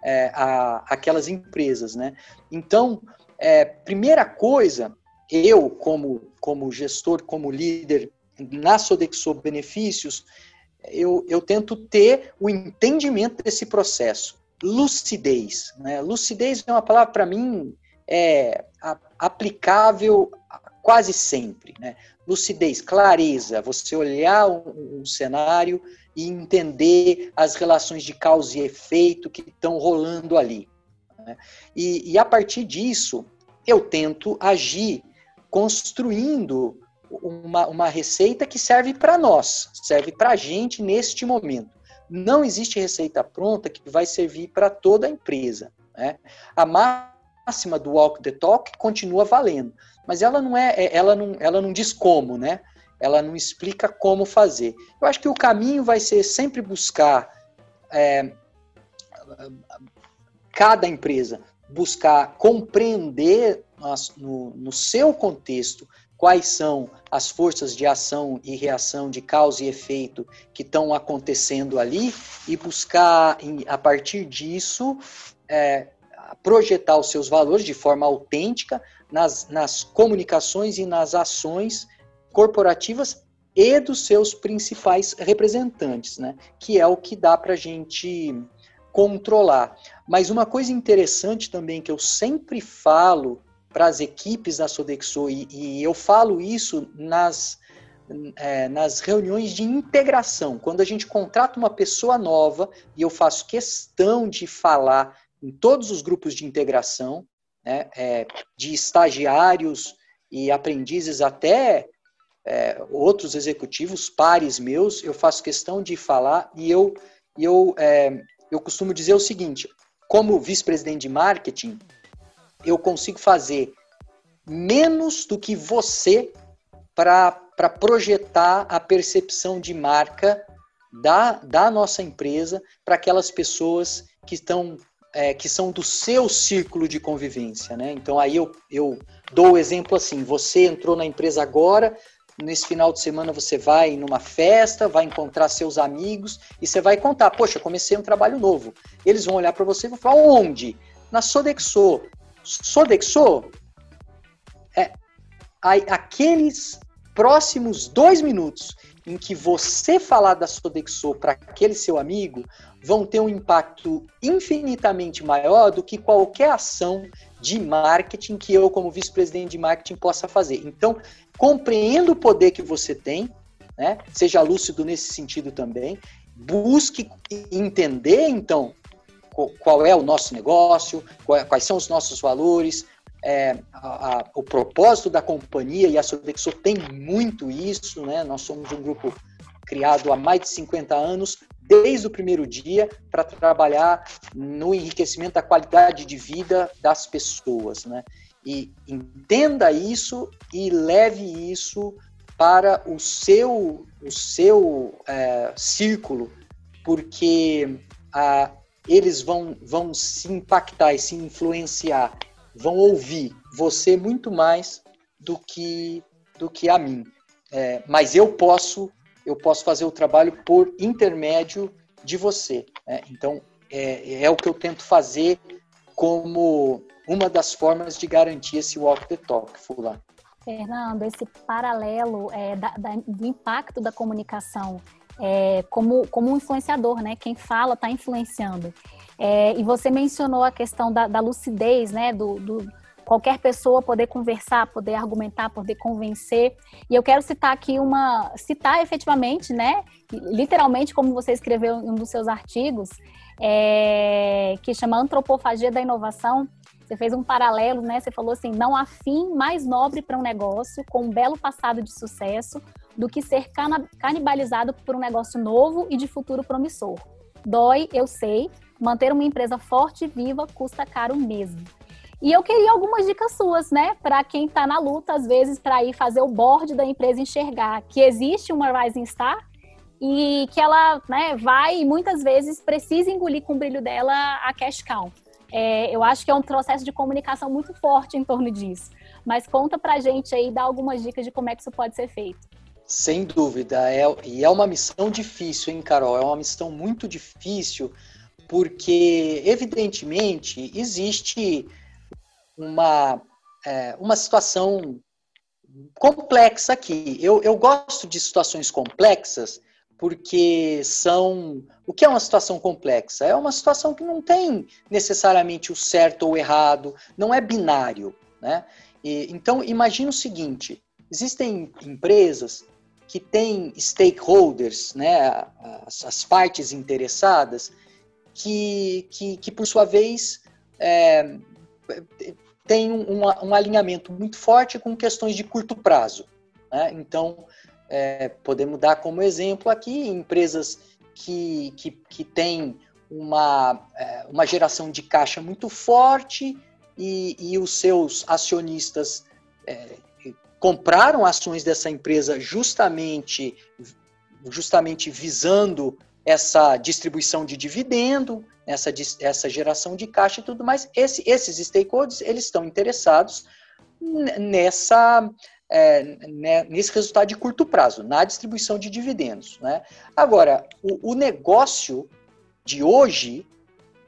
é, a, aquelas empresas, né? Então, é, primeira coisa, eu como como gestor, como líder na Sodexo Benefícios, eu, eu tento ter o entendimento desse processo. Lucidez. Né? Lucidez é uma palavra, para mim, é aplicável quase sempre. Né? Lucidez, clareza, você olhar um, um cenário e entender as relações de causa e efeito que estão rolando ali. Né? E, e a partir disso, eu tento agir construindo uma, uma receita que serve para nós, serve para a gente neste momento. Não existe receita pronta que vai servir para toda a empresa. Né? A máxima do walk the talk continua valendo, mas ela não é, é, ela não, ela não diz como, né? Ela não explica como fazer. Eu acho que o caminho vai ser sempre buscar é, cada empresa buscar compreender no, no seu contexto quais são as forças de ação e reação de causa e efeito que estão acontecendo ali e buscar, a partir disso, é, projetar os seus valores de forma autêntica nas, nas comunicações e nas ações corporativas e dos seus principais representantes, né? que é o que dá para a gente controlar. Mas uma coisa interessante também que eu sempre falo para as equipes da Sodexo, e, e eu falo isso nas, é, nas reuniões de integração, quando a gente contrata uma pessoa nova, e eu faço questão de falar em todos os grupos de integração, né, é, de estagiários e aprendizes até é, outros executivos, pares meus, eu faço questão de falar e eu, eu, é, eu costumo dizer o seguinte: como vice-presidente de marketing, eu consigo fazer menos do que você para projetar a percepção de marca da, da nossa empresa para aquelas pessoas que estão é, que são do seu círculo de convivência, né? Então aí eu, eu dou o exemplo assim: você entrou na empresa agora, nesse final de semana você vai numa festa, vai encontrar seus amigos e você vai contar, poxa, comecei um trabalho novo. Eles vão olhar para você e vão falar, onde? Na Sodexo. Sodexo é aqueles próximos dois minutos em que você falar da Sodexo para aquele seu amigo vão ter um impacto infinitamente maior do que qualquer ação de marketing que eu, como vice-presidente de marketing, possa fazer. Então, compreenda o poder que você tem, né? seja lúcido nesse sentido também, busque entender, então, qual é o nosso negócio, quais são os nossos valores, é, a, a, o propósito da companhia, e a Sodexo tem muito isso, né? nós somos um grupo criado há mais de 50 anos, desde o primeiro dia, para trabalhar no enriquecimento da qualidade de vida das pessoas. Né? E entenda isso e leve isso para o seu, o seu é, círculo, porque a, eles vão, vão se impactar e se influenciar, vão ouvir você muito mais do que, do que a mim. É, mas eu posso eu posso fazer o trabalho por intermédio de você. Né? Então é, é o que eu tento fazer como uma das formas de garantir esse walk the talk, Fulano. Fernando, esse paralelo é, da, da, do impacto da comunicação é, como, como um influenciador, né? Quem fala está influenciando. É, e você mencionou a questão da, da lucidez, né? Do, do, qualquer pessoa poder conversar, poder argumentar, poder convencer. E eu quero citar aqui uma, citar efetivamente, né? Literalmente, como você escreveu em um dos seus artigos, é, que chama Antropofagia da Inovação. Você fez um paralelo, né? Você falou assim: não há fim mais nobre para um negócio com um belo passado de sucesso do que ser canibalizado por um negócio novo e de futuro promissor. Dói, eu sei, manter uma empresa forte e viva custa caro mesmo. E eu queria algumas dicas suas, né, para quem está na luta, às vezes, para ir fazer o board da empresa enxergar que existe uma Rising Star e que ela né, vai e muitas vezes precisa engolir com o brilho dela a cash cow. É, eu acho que é um processo de comunicação muito forte em torno disso. Mas conta pra gente aí, dá algumas dicas de como é que isso pode ser feito. Sem dúvida, é, e é uma missão difícil, hein, Carol? É uma missão muito difícil, porque, evidentemente, existe uma, é, uma situação complexa aqui. Eu, eu gosto de situações complexas porque são. O que é uma situação complexa? É uma situação que não tem necessariamente o certo ou o errado, não é binário. Né? E, então, imagine o seguinte: existem empresas que tem stakeholders, né, as, as partes interessadas, que, que, que por sua vez é, tem um, um, alinhamento muito forte com questões de curto prazo. Né? Então, é, podemos dar como exemplo aqui empresas que, que, que têm uma, é, uma geração de caixa muito forte e, e os seus acionistas é, compraram ações dessa empresa justamente, justamente visando essa distribuição de dividendo, essa, essa geração de caixa e tudo mais. Esse, esses stakeholders eles estão interessados nessa é, né, nesse resultado de curto prazo, na distribuição de dividendos. Né? Agora, o, o negócio de hoje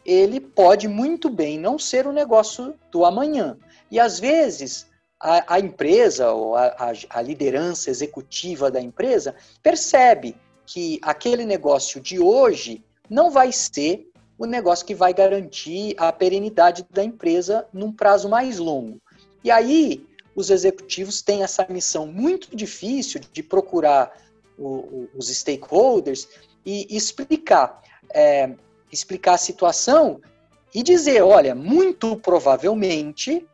ele pode muito bem não ser o negócio do amanhã. E às vezes a, a empresa ou a, a, liderança executiva da empresa percebe que aquele negócio de hoje não vai ser o negócio que vai garantir a perenidade da empresa num prazo mais longo. E aí, os executivos têm essa missão muito difícil de procurar o, o, os stakeholders e explicar, é, explicar a situação e dizer, olha, muito provavelmente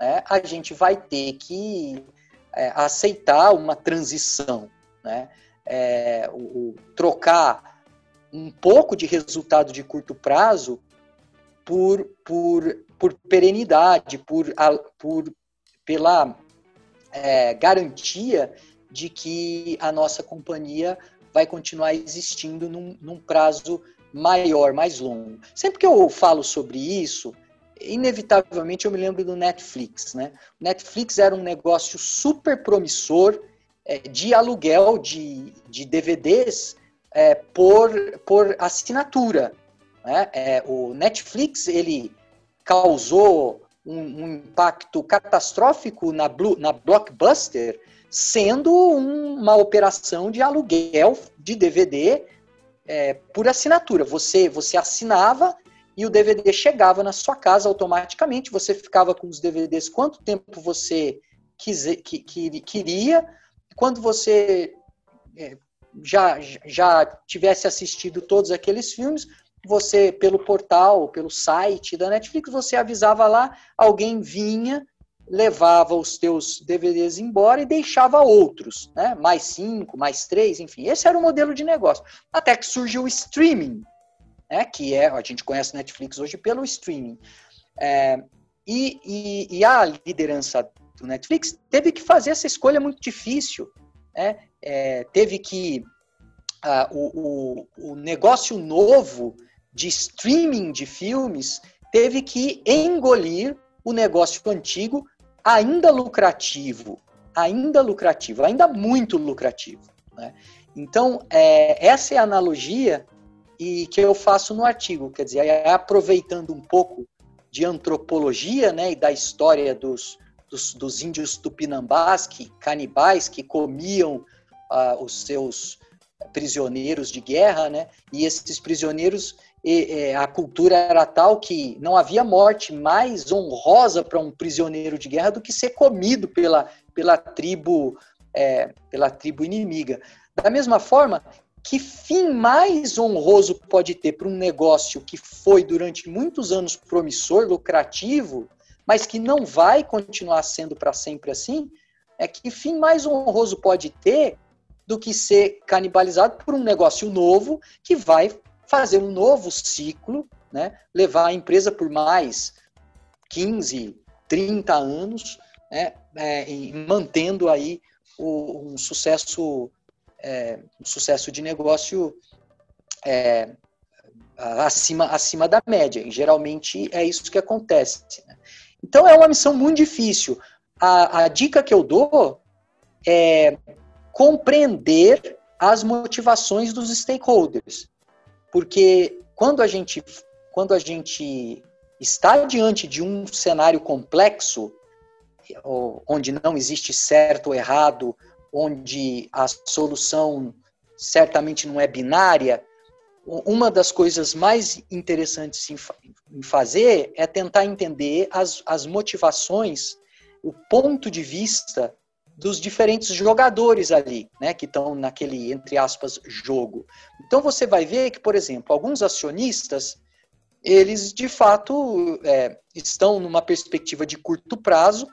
né, a gente vai ter que é, aceitar uma transição, né? É, o, o, trocar um pouco de resultado de curto prazo por, por, por perenidade, por, por, pela é, garantia de que a nossa companhia vai continuar existindo num, num prazo maior, mais longo. Sempre que eu falo sobre isso, inevitavelmente eu me lembro do Netflix, né? O Netflix era um negócio super promissor é, de aluguel de, de DVDs é, por, por assinatura. Né? É, o Netflix ele causou um, um impacto catastrófico na, Blue, na Blockbuster, sendo um, uma operação de aluguel de DVD é, por assinatura. Você, você assinava e o DVD chegava na sua casa automaticamente. Você ficava com os DVDs quanto tempo você quiser, que, que, queria. Quando você é, já, já tivesse assistido todos aqueles filmes, você, pelo portal, pelo site da Netflix, você avisava lá, alguém vinha, levava os teus DVDs embora e deixava outros, né? Mais cinco, mais três, enfim. Esse era o modelo de negócio. Até que surgiu o streaming, né, que é, a gente conhece Netflix hoje pelo streaming. É, e, e, e, a liderança do Netflix teve que fazer essa escolha muito difícil. Né? É, teve que. Uh, o, o, o negócio novo de streaming de filmes teve que engolir o negócio antigo, ainda lucrativo, ainda lucrativo, ainda muito lucrativo. Né? Então, é, essa é a analogia e que eu faço no artigo, quer dizer, é aproveitando um pouco de antropologia, né, e da história dos, dos, dos índios tupinambás, que, canibais, que comiam uh, os seus prisioneiros de guerra, né? E esses prisioneiros, a cultura era tal que não havia morte mais honrosa para um prisioneiro de guerra do que ser comido pela, pela tribo é, pela tribo inimiga. Da mesma forma, que fim mais honroso pode ter para um negócio que foi durante muitos anos promissor, lucrativo, mas que não vai continuar sendo para sempre assim? É que fim mais honroso pode ter do que ser canibalizado por um negócio novo que vai fazer um novo ciclo, né? levar a empresa por mais 15, 30 anos, né? É, mantendo aí o, um sucesso é, um sucesso de negócio é, acima, acima da média. E geralmente é isso que acontece. Né? Então é uma missão muito difícil. A, a dica que eu dou é compreender as motivações dos stakeholders. Porque quando a gente, quando a gente está diante de um cenário complexo, onde não existe certo ou errado, onde a solução certamente não é binária, uma das coisas mais interessantes em fazer é tentar entender as, as motivações, o ponto de vista dos diferentes jogadores ali, né, que estão naquele, entre aspas, jogo. Então você vai ver que, por exemplo, alguns acionistas, eles de fato é, estão numa perspectiva de curto prazo,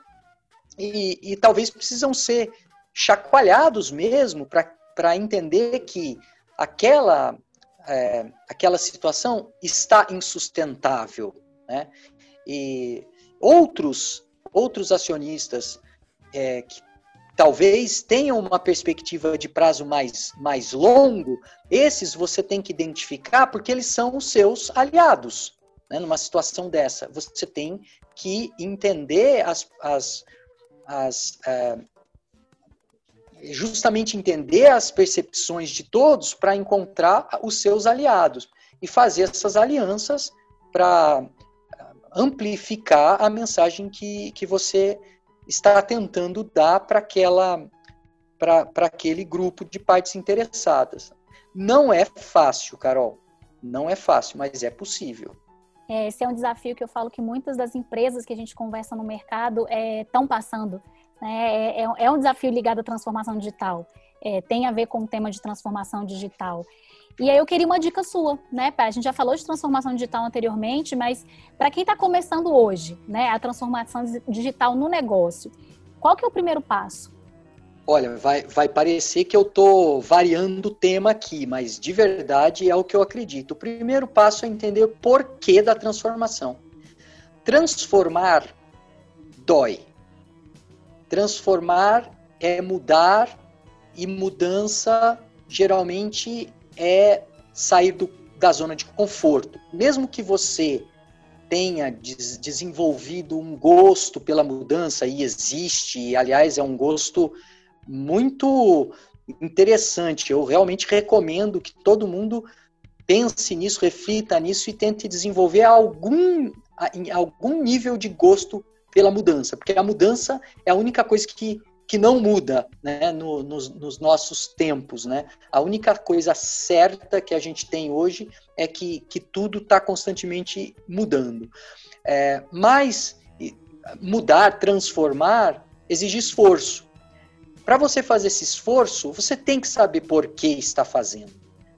e, e talvez precisam ser chacoalhados mesmo para entender que aquela, é, aquela situação está insustentável. Né? E outros, outros acionistas é, que talvez tenham uma perspectiva de prazo mais, mais longo, esses você tem que identificar porque eles são os seus aliados. Né? Numa situação dessa, você tem que entender as, as as, é, justamente entender as percepções de todos para encontrar os seus aliados e fazer essas alianças para amplificar a mensagem que, que você está tentando dar para aquela para aquele grupo de partes interessadas. Não é fácil, Carol. Não é fácil, mas é possível. É, esse é um desafio que eu falo que muitas das empresas que a gente conversa no mercado estão é, passando. Né? É, é, é, um desafio ligado à transformação digital. É, tem a ver com o tema de transformação digital. E aí eu queria uma dica sua, né? A gente já falou de transformação digital anteriormente, mas para quem está começando hoje, né, a transformação digital no negócio, qual que é o primeiro passo? Olha, vai, vai parecer que eu estou variando o tema aqui, mas de verdade é o que eu acredito. O primeiro passo é entender o porquê da transformação. Transformar dói. Transformar é mudar e mudança geralmente é sair do, da zona de conforto. Mesmo que você tenha des desenvolvido um gosto pela mudança, e existe, aliás, é um gosto muito interessante. Eu realmente recomendo que todo mundo pense nisso, reflita nisso e tente desenvolver algum, algum nível de gosto pela mudança, porque a mudança é a única coisa que, que não muda né, no, nos, nos, nossos tempos. Né? A única coisa certa que a gente tem hoje é que, que tudo está constantemente mudando. É, mas mudar, transformar, exige esforço. Para você fazer esse esforço, você tem que saber por que está fazendo.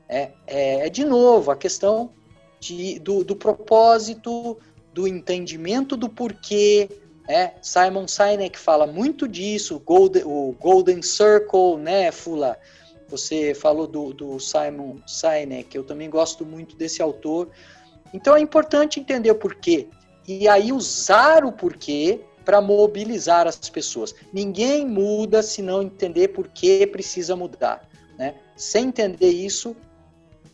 É, é, é de novo a questão de, do, do, propósito, do entendimento do porquê. É, Simon Sinek fala muito disso, Golden, o Golden Circle, né, Fula? Você falou do, do Simon Sinek, eu também gosto muito desse autor. Então é importante entender o porquê. E aí usar o porquê para mobilizar as pessoas. Ninguém muda se não entender por que precisa mudar. Né? Sem entender isso,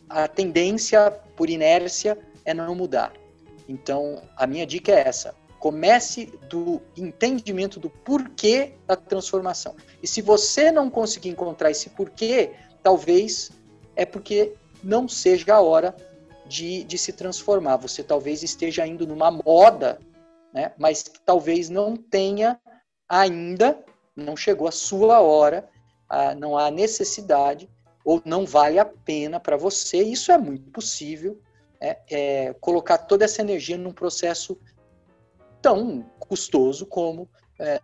a tendência, por inércia, é não mudar. Então, a minha dica é essa. Comece do entendimento do porquê da transformação. E se você não conseguir encontrar esse porquê, talvez é porque não seja a hora de, de se transformar. Você talvez esteja indo numa moda né? mas talvez não tenha ainda, não chegou a sua hora, não há necessidade ou não vale a pena para você. Isso é muito possível, é, é, colocar toda essa energia num processo tão custoso como é,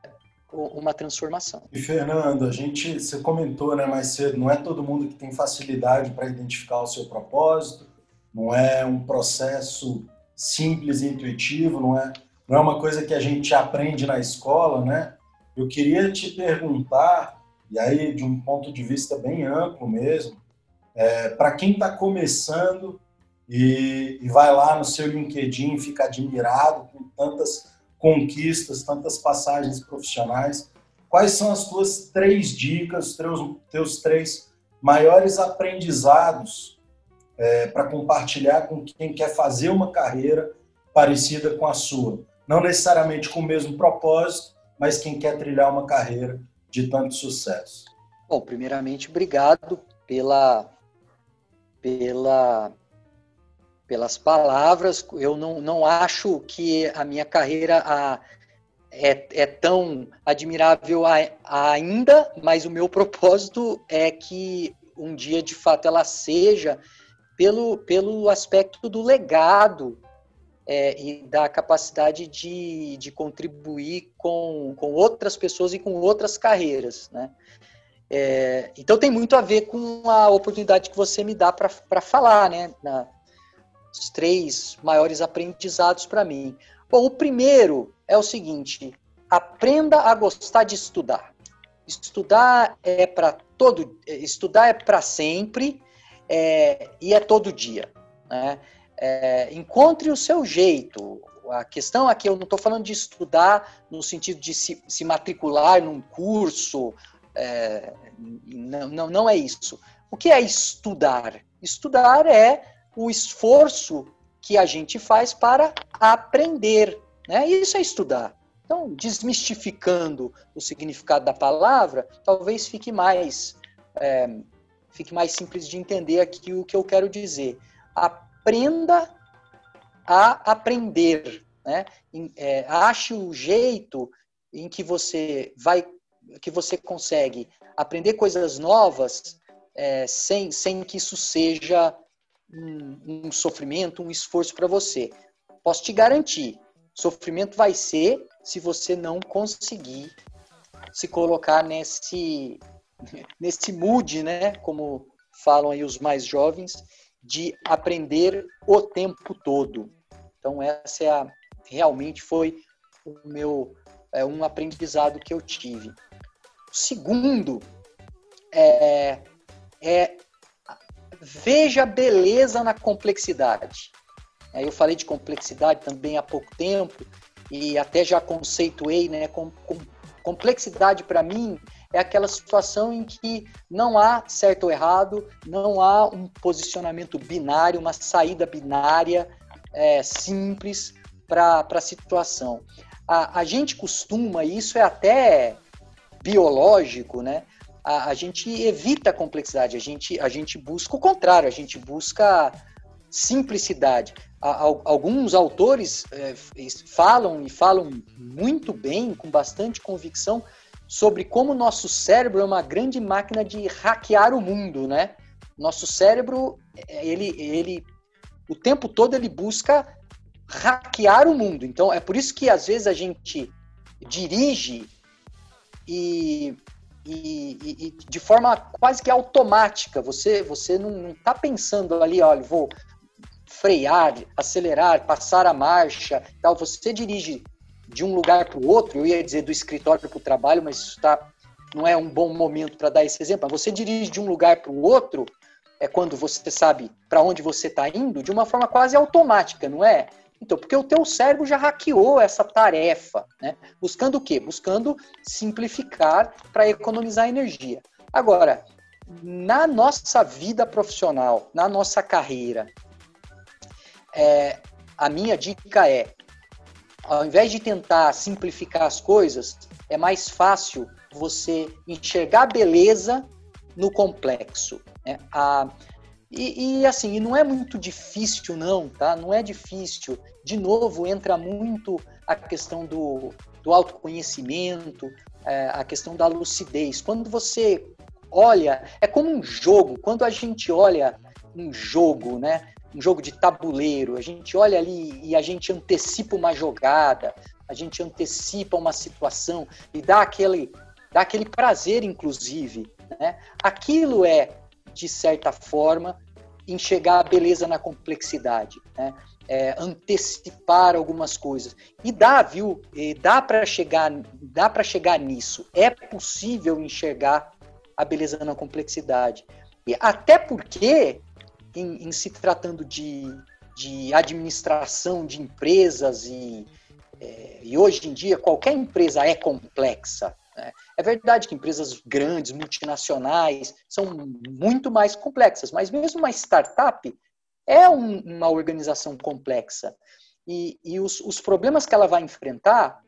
uma transformação. E Fernando, a gente, você comentou né, mais cedo, não é todo mundo que tem facilidade para identificar o seu propósito, não é um processo simples e intuitivo, não é, não é uma coisa que a gente aprende na escola, né? Eu queria te perguntar, e aí de um ponto de vista bem amplo mesmo, é, para quem está começando e, e vai lá no seu LinkedIn e fica admirado com tantas conquistas, tantas passagens profissionais, quais são as tuas três dicas, teus, teus três maiores aprendizados é, para compartilhar com quem quer fazer uma carreira parecida com a sua? Não necessariamente com o mesmo propósito, mas quem quer trilhar uma carreira de tanto sucesso. Bom, primeiramente, obrigado pela, pela pelas palavras. Eu não, não acho que a minha carreira a, é, é tão admirável a, a ainda, mas o meu propósito é que um dia, de fato, ela seja pelo, pelo aspecto do legado é, e da capacidade de, de contribuir com, com outras pessoas e com outras carreiras, né? É, então tem muito a ver com a oportunidade que você me dá para falar, né? Na, os três maiores aprendizados para mim. Bom, o primeiro é o seguinte: aprenda a gostar de estudar. Estudar é para todo, estudar é para sempre é, e é todo dia. Né? É, encontre o seu jeito. A questão aqui, eu não estou falando de estudar no sentido de se, se matricular num curso, é, não, não, não é isso. O que é estudar? Estudar é o esforço que a gente faz para aprender. Né? Isso é estudar. Então, desmistificando o significado da palavra, talvez fique mais, é, fique mais simples de entender aqui o que eu quero dizer. Aprenda a aprender. Né? É, ache o jeito em que você vai, que você consegue aprender coisas novas é, sem, sem que isso seja um, um sofrimento, um esforço para você. Posso te garantir, sofrimento vai ser se você não conseguir se colocar nesse nesse mood, né, como falam aí os mais jovens, de aprender o tempo todo. Então essa é a, realmente foi o meu é, um aprendizado que eu tive. O segundo é, é veja beleza na complexidade. Eu falei de complexidade também há pouco tempo e até já conceituei, né? Com, com complexidade para mim é aquela situação em que não há certo ou errado, não há um posicionamento binário, uma saída binária é, simples para a situação. A, a gente costuma, isso é até biológico, né? A, a gente evita a complexidade, a gente, a gente busca o contrário, a gente busca simplicidade. Alguns autores é, falam e falam muito bem, com bastante convicção, sobre como nosso cérebro é uma grande máquina de hackear o mundo, né? Nosso cérebro, ele, ele, o tempo todo ele busca hackear o mundo. Então é por isso que às vezes a gente dirige e e, e, de forma quase que automática. Você, você não está pensando ali, olha, vou frear, acelerar, passar a marcha, tal. Você dirige de um lugar para o outro. Eu ia dizer do escritório para o trabalho, mas isso tá, não é um bom momento para dar esse exemplo. Você dirige de um lugar para o outro é quando você sabe para onde você está indo de uma forma quase automática, não é? Então, porque o teu cérebro já hackeou essa tarefa, né? Buscando o quê? Buscando simplificar para economizar energia. Agora, na nossa vida profissional, na nossa carreira, é, a minha dica é, ao invés de tentar simplificar as coisas, é mais fácil você enxergar beleza no complexo. Né? A, e, e, assim, não é muito difícil, não, tá? Não é difícil. De novo, entra muito a questão do, do autoconhecimento, é, a questão da lucidez. Quando você olha, é como um jogo. Quando a gente olha um jogo, né? Um jogo de tabuleiro, a gente olha ali e a gente antecipa uma jogada, a gente antecipa uma situação e dá aquele, dá aquele prazer, inclusive. Né? Aquilo é, de certa forma, enxergar a beleza na complexidade. Né? É, antecipar algumas coisas e dá viu e dá para chegar dá para chegar nisso é possível enxergar a beleza na complexidade e até porque em, em se tratando de, de administração de empresas e, é, e hoje em dia qualquer empresa é complexa. É verdade que empresas grandes, multinacionais, são muito mais complexas, mas mesmo uma startup é um, uma organização complexa. E, e os, os problemas que ela vai enfrentar,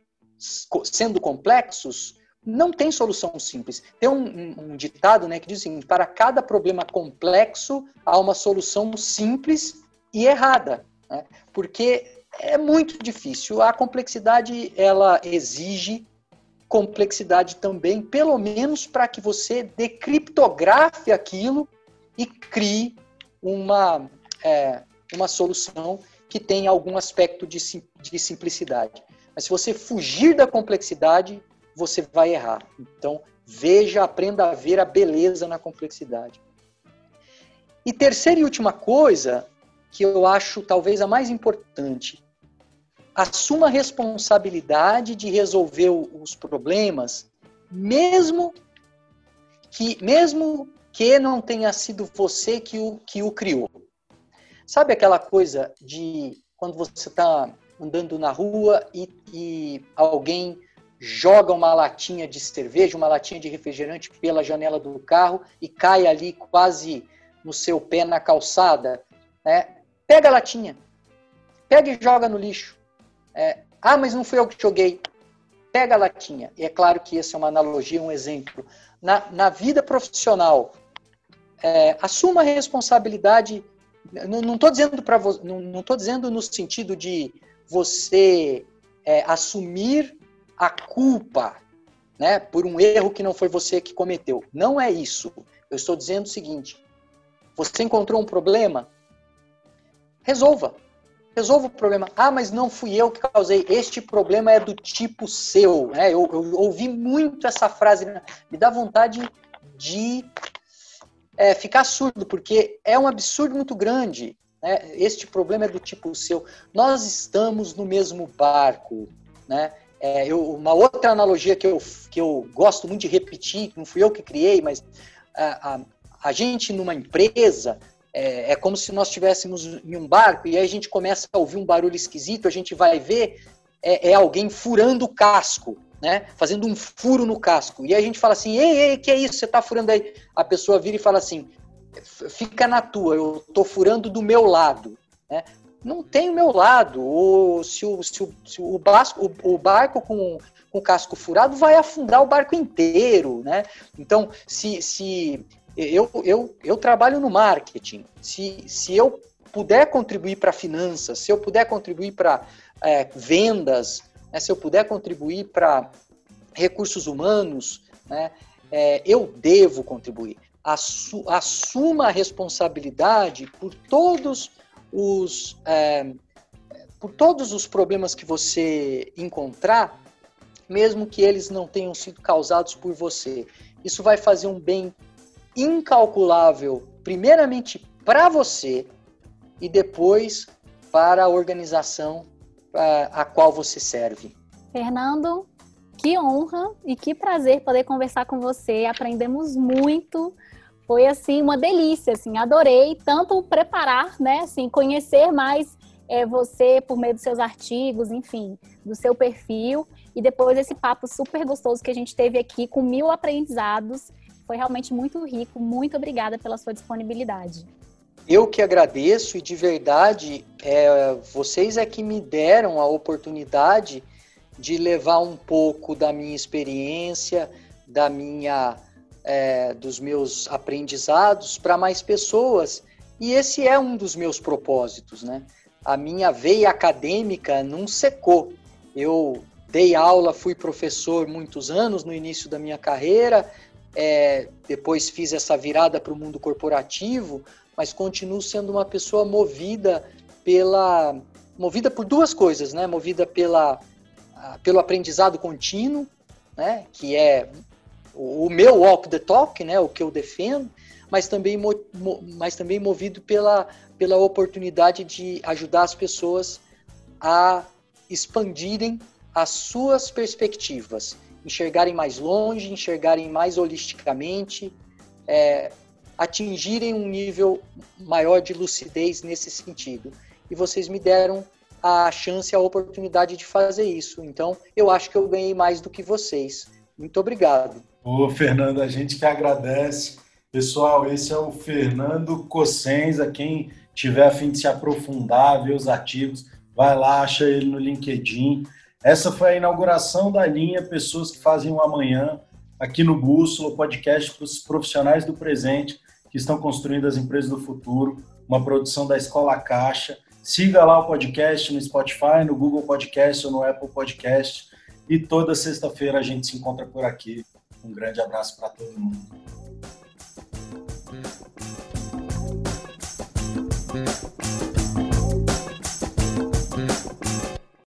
sendo complexos, não tem solução simples. Tem um, um, um, ditado né, que diz assim: para cada problema complexo há uma solução simples e errada, né? porque é muito difícil. A complexidade ela exige complexidade também, pelo menos para que você decriptografe aquilo e crie uma, é, uma solução que tenha algum aspecto de, de simplicidade. Mas se você fugir da complexidade, você vai errar. Então, veja, aprenda a ver a beleza na complexidade. E terceira e última coisa, que eu acho talvez a mais importante, assuma a responsabilidade de resolver os problemas, mesmo que, mesmo que não tenha sido você que o, que o criou. Sabe aquela coisa de quando você está andando na rua e, e alguém joga uma latinha de cerveja, uma latinha de refrigerante pela janela do carro e cai ali quase no seu pé na calçada, né? Pega a latinha, pega e joga no lixo. É, ah, mas não fui eu que joguei. Pega a latinha. E é claro que essa é uma analogia, um exemplo. Na, na vida profissional, é, assuma a responsabilidade. Não estou dizendo para não estou dizendo no sentido de você é, assumir a culpa né, por um erro que não foi você que cometeu. Não é isso. Eu estou dizendo o seguinte: você encontrou um problema? Resolva. Resolva o problema. Ah, mas não fui eu que causei. Este problema é do tipo seu. Né? Eu, eu ouvi muito essa frase. Né? Me dá vontade de é, ficar surdo, porque é um absurdo muito grande. Né? Este problema é do tipo seu. Nós estamos no mesmo barco. Né? É, eu, uma outra analogia que eu, que eu gosto muito de repetir, não fui eu que criei, mas a, a, a gente numa empresa é, é, como se nós estivéssemos em um barco e aí a gente começa a ouvir um barulho esquisito, a gente vai ver é, é alguém furando o casco, né? Fazendo um furo no casco. E aí a gente fala assim: ei, ei, que é isso? Você está furando aí? A pessoa vira e fala assim: fica na tua, eu estou furando do meu lado. Né? não tem o meu lado. O, se o, se o, se o, basco, o, o barco com, com o casco furado vai afundar o barco inteiro, né? Então, se, se eu, eu, eu trabalho no marketing, se, se eu puder contribuir para finanças, se eu puder contribuir para é, vendas, né, se eu puder contribuir para recursos humanos, né, é, eu devo contribuir. Assu, assuma a responsabilidade por todos os, é, por todos os problemas que você encontrar, mesmo que eles não tenham sido causados por você. Isso vai fazer um bem incalculável, primeiramente para você e depois para a organização a, qual você serve. Fernando, que honra e que prazer poder conversar com você. Aprendemos muito foi assim uma delícia, assim, adorei tanto preparar, né, assim, conhecer mais é, você por meio dos seus artigos, enfim, do seu perfil e depois esse papo super gostoso que a gente teve aqui com mil aprendizados, foi realmente muito rico. Muito obrigada pela sua disponibilidade. Eu que agradeço e de verdade, é, vocês é que me deram a oportunidade de levar um pouco da minha experiência, da minha é, dos meus aprendizados para mais pessoas. E esse é um dos meus propósitos, né? A minha veia acadêmica não secou. Eu dei aula, fui professor muitos anos no início da minha carreira, é, depois fiz essa virada para o mundo corporativo, mas continuo sendo uma pessoa movida pela movida por duas coisas, né? Movida pela pelo aprendizado contínuo, né? Que é o, meu walk the talk, né? O que eu defendo, mas também mas também movido pela pela oportunidade de ajudar as pessoas a expandirem as suas perspectivas enxergarem mais longe, enxergarem mais holisticamente, é, atingirem um nível maior de lucidez nesse sentido. E vocês me deram a chance, a oportunidade de fazer isso. Então, eu acho que eu ganhei mais do que vocês. Muito obrigado. Ô, Fernando, a gente que agradece. Pessoal, esse é o Fernando Cossenza. Quem tiver a fim de se aprofundar, ver os artigos, vai lá, acha ele no LinkedIn. Essa foi a inauguração da linha Pessoas que Fazem o Amanhã, aqui no Bússola, podcast para os profissionais do presente que estão construindo as empresas do futuro, uma produção da Escola Caixa. Siga lá o podcast no Spotify, no Google Podcast ou no Apple Podcast. E toda sexta-feira a gente se encontra por aqui. Um grande abraço para todo mundo.